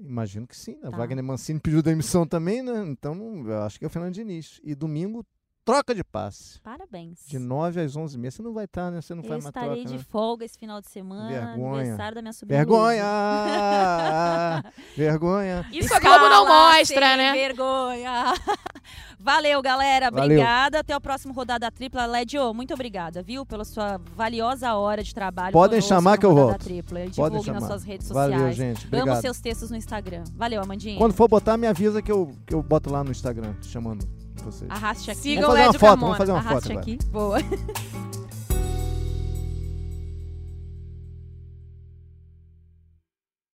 Imagino que sim. A Tá. Wagner Mancini pediu demissão também, né? Então eu acho que é o Fernando Diniz. E domingo, troca de passe. Parabéns. De 9 às 11 h Você não vai estar, né? Você não Eu faz estarei troca, de né? folga esse final de semana. Vergonha. Aniversário da minha sobrinha. Vergonha! Vergonha! Isso a Globo não Escala mostra, né? Vergonha. Valeu, galera. Valeu. Obrigada. Até o próximo Rodada Tripla. Ledio, muito obrigada, viu? Pela sua valiosa hora de trabalho. Podem chamar que eu volto. Tripla. Podem Divulgue nas chamar. suas redes sociais. Valeu, gente. Amo Obrigado. seus textos no Instagram. Valeu, Amandinha. Quando for botar, me avisa que eu, que eu boto lá no Instagram, chamando vocês. Arraste aqui. Sigam Vamos fazer uma foto, vamos fazer uma foto Arraste agora. aqui. Boa.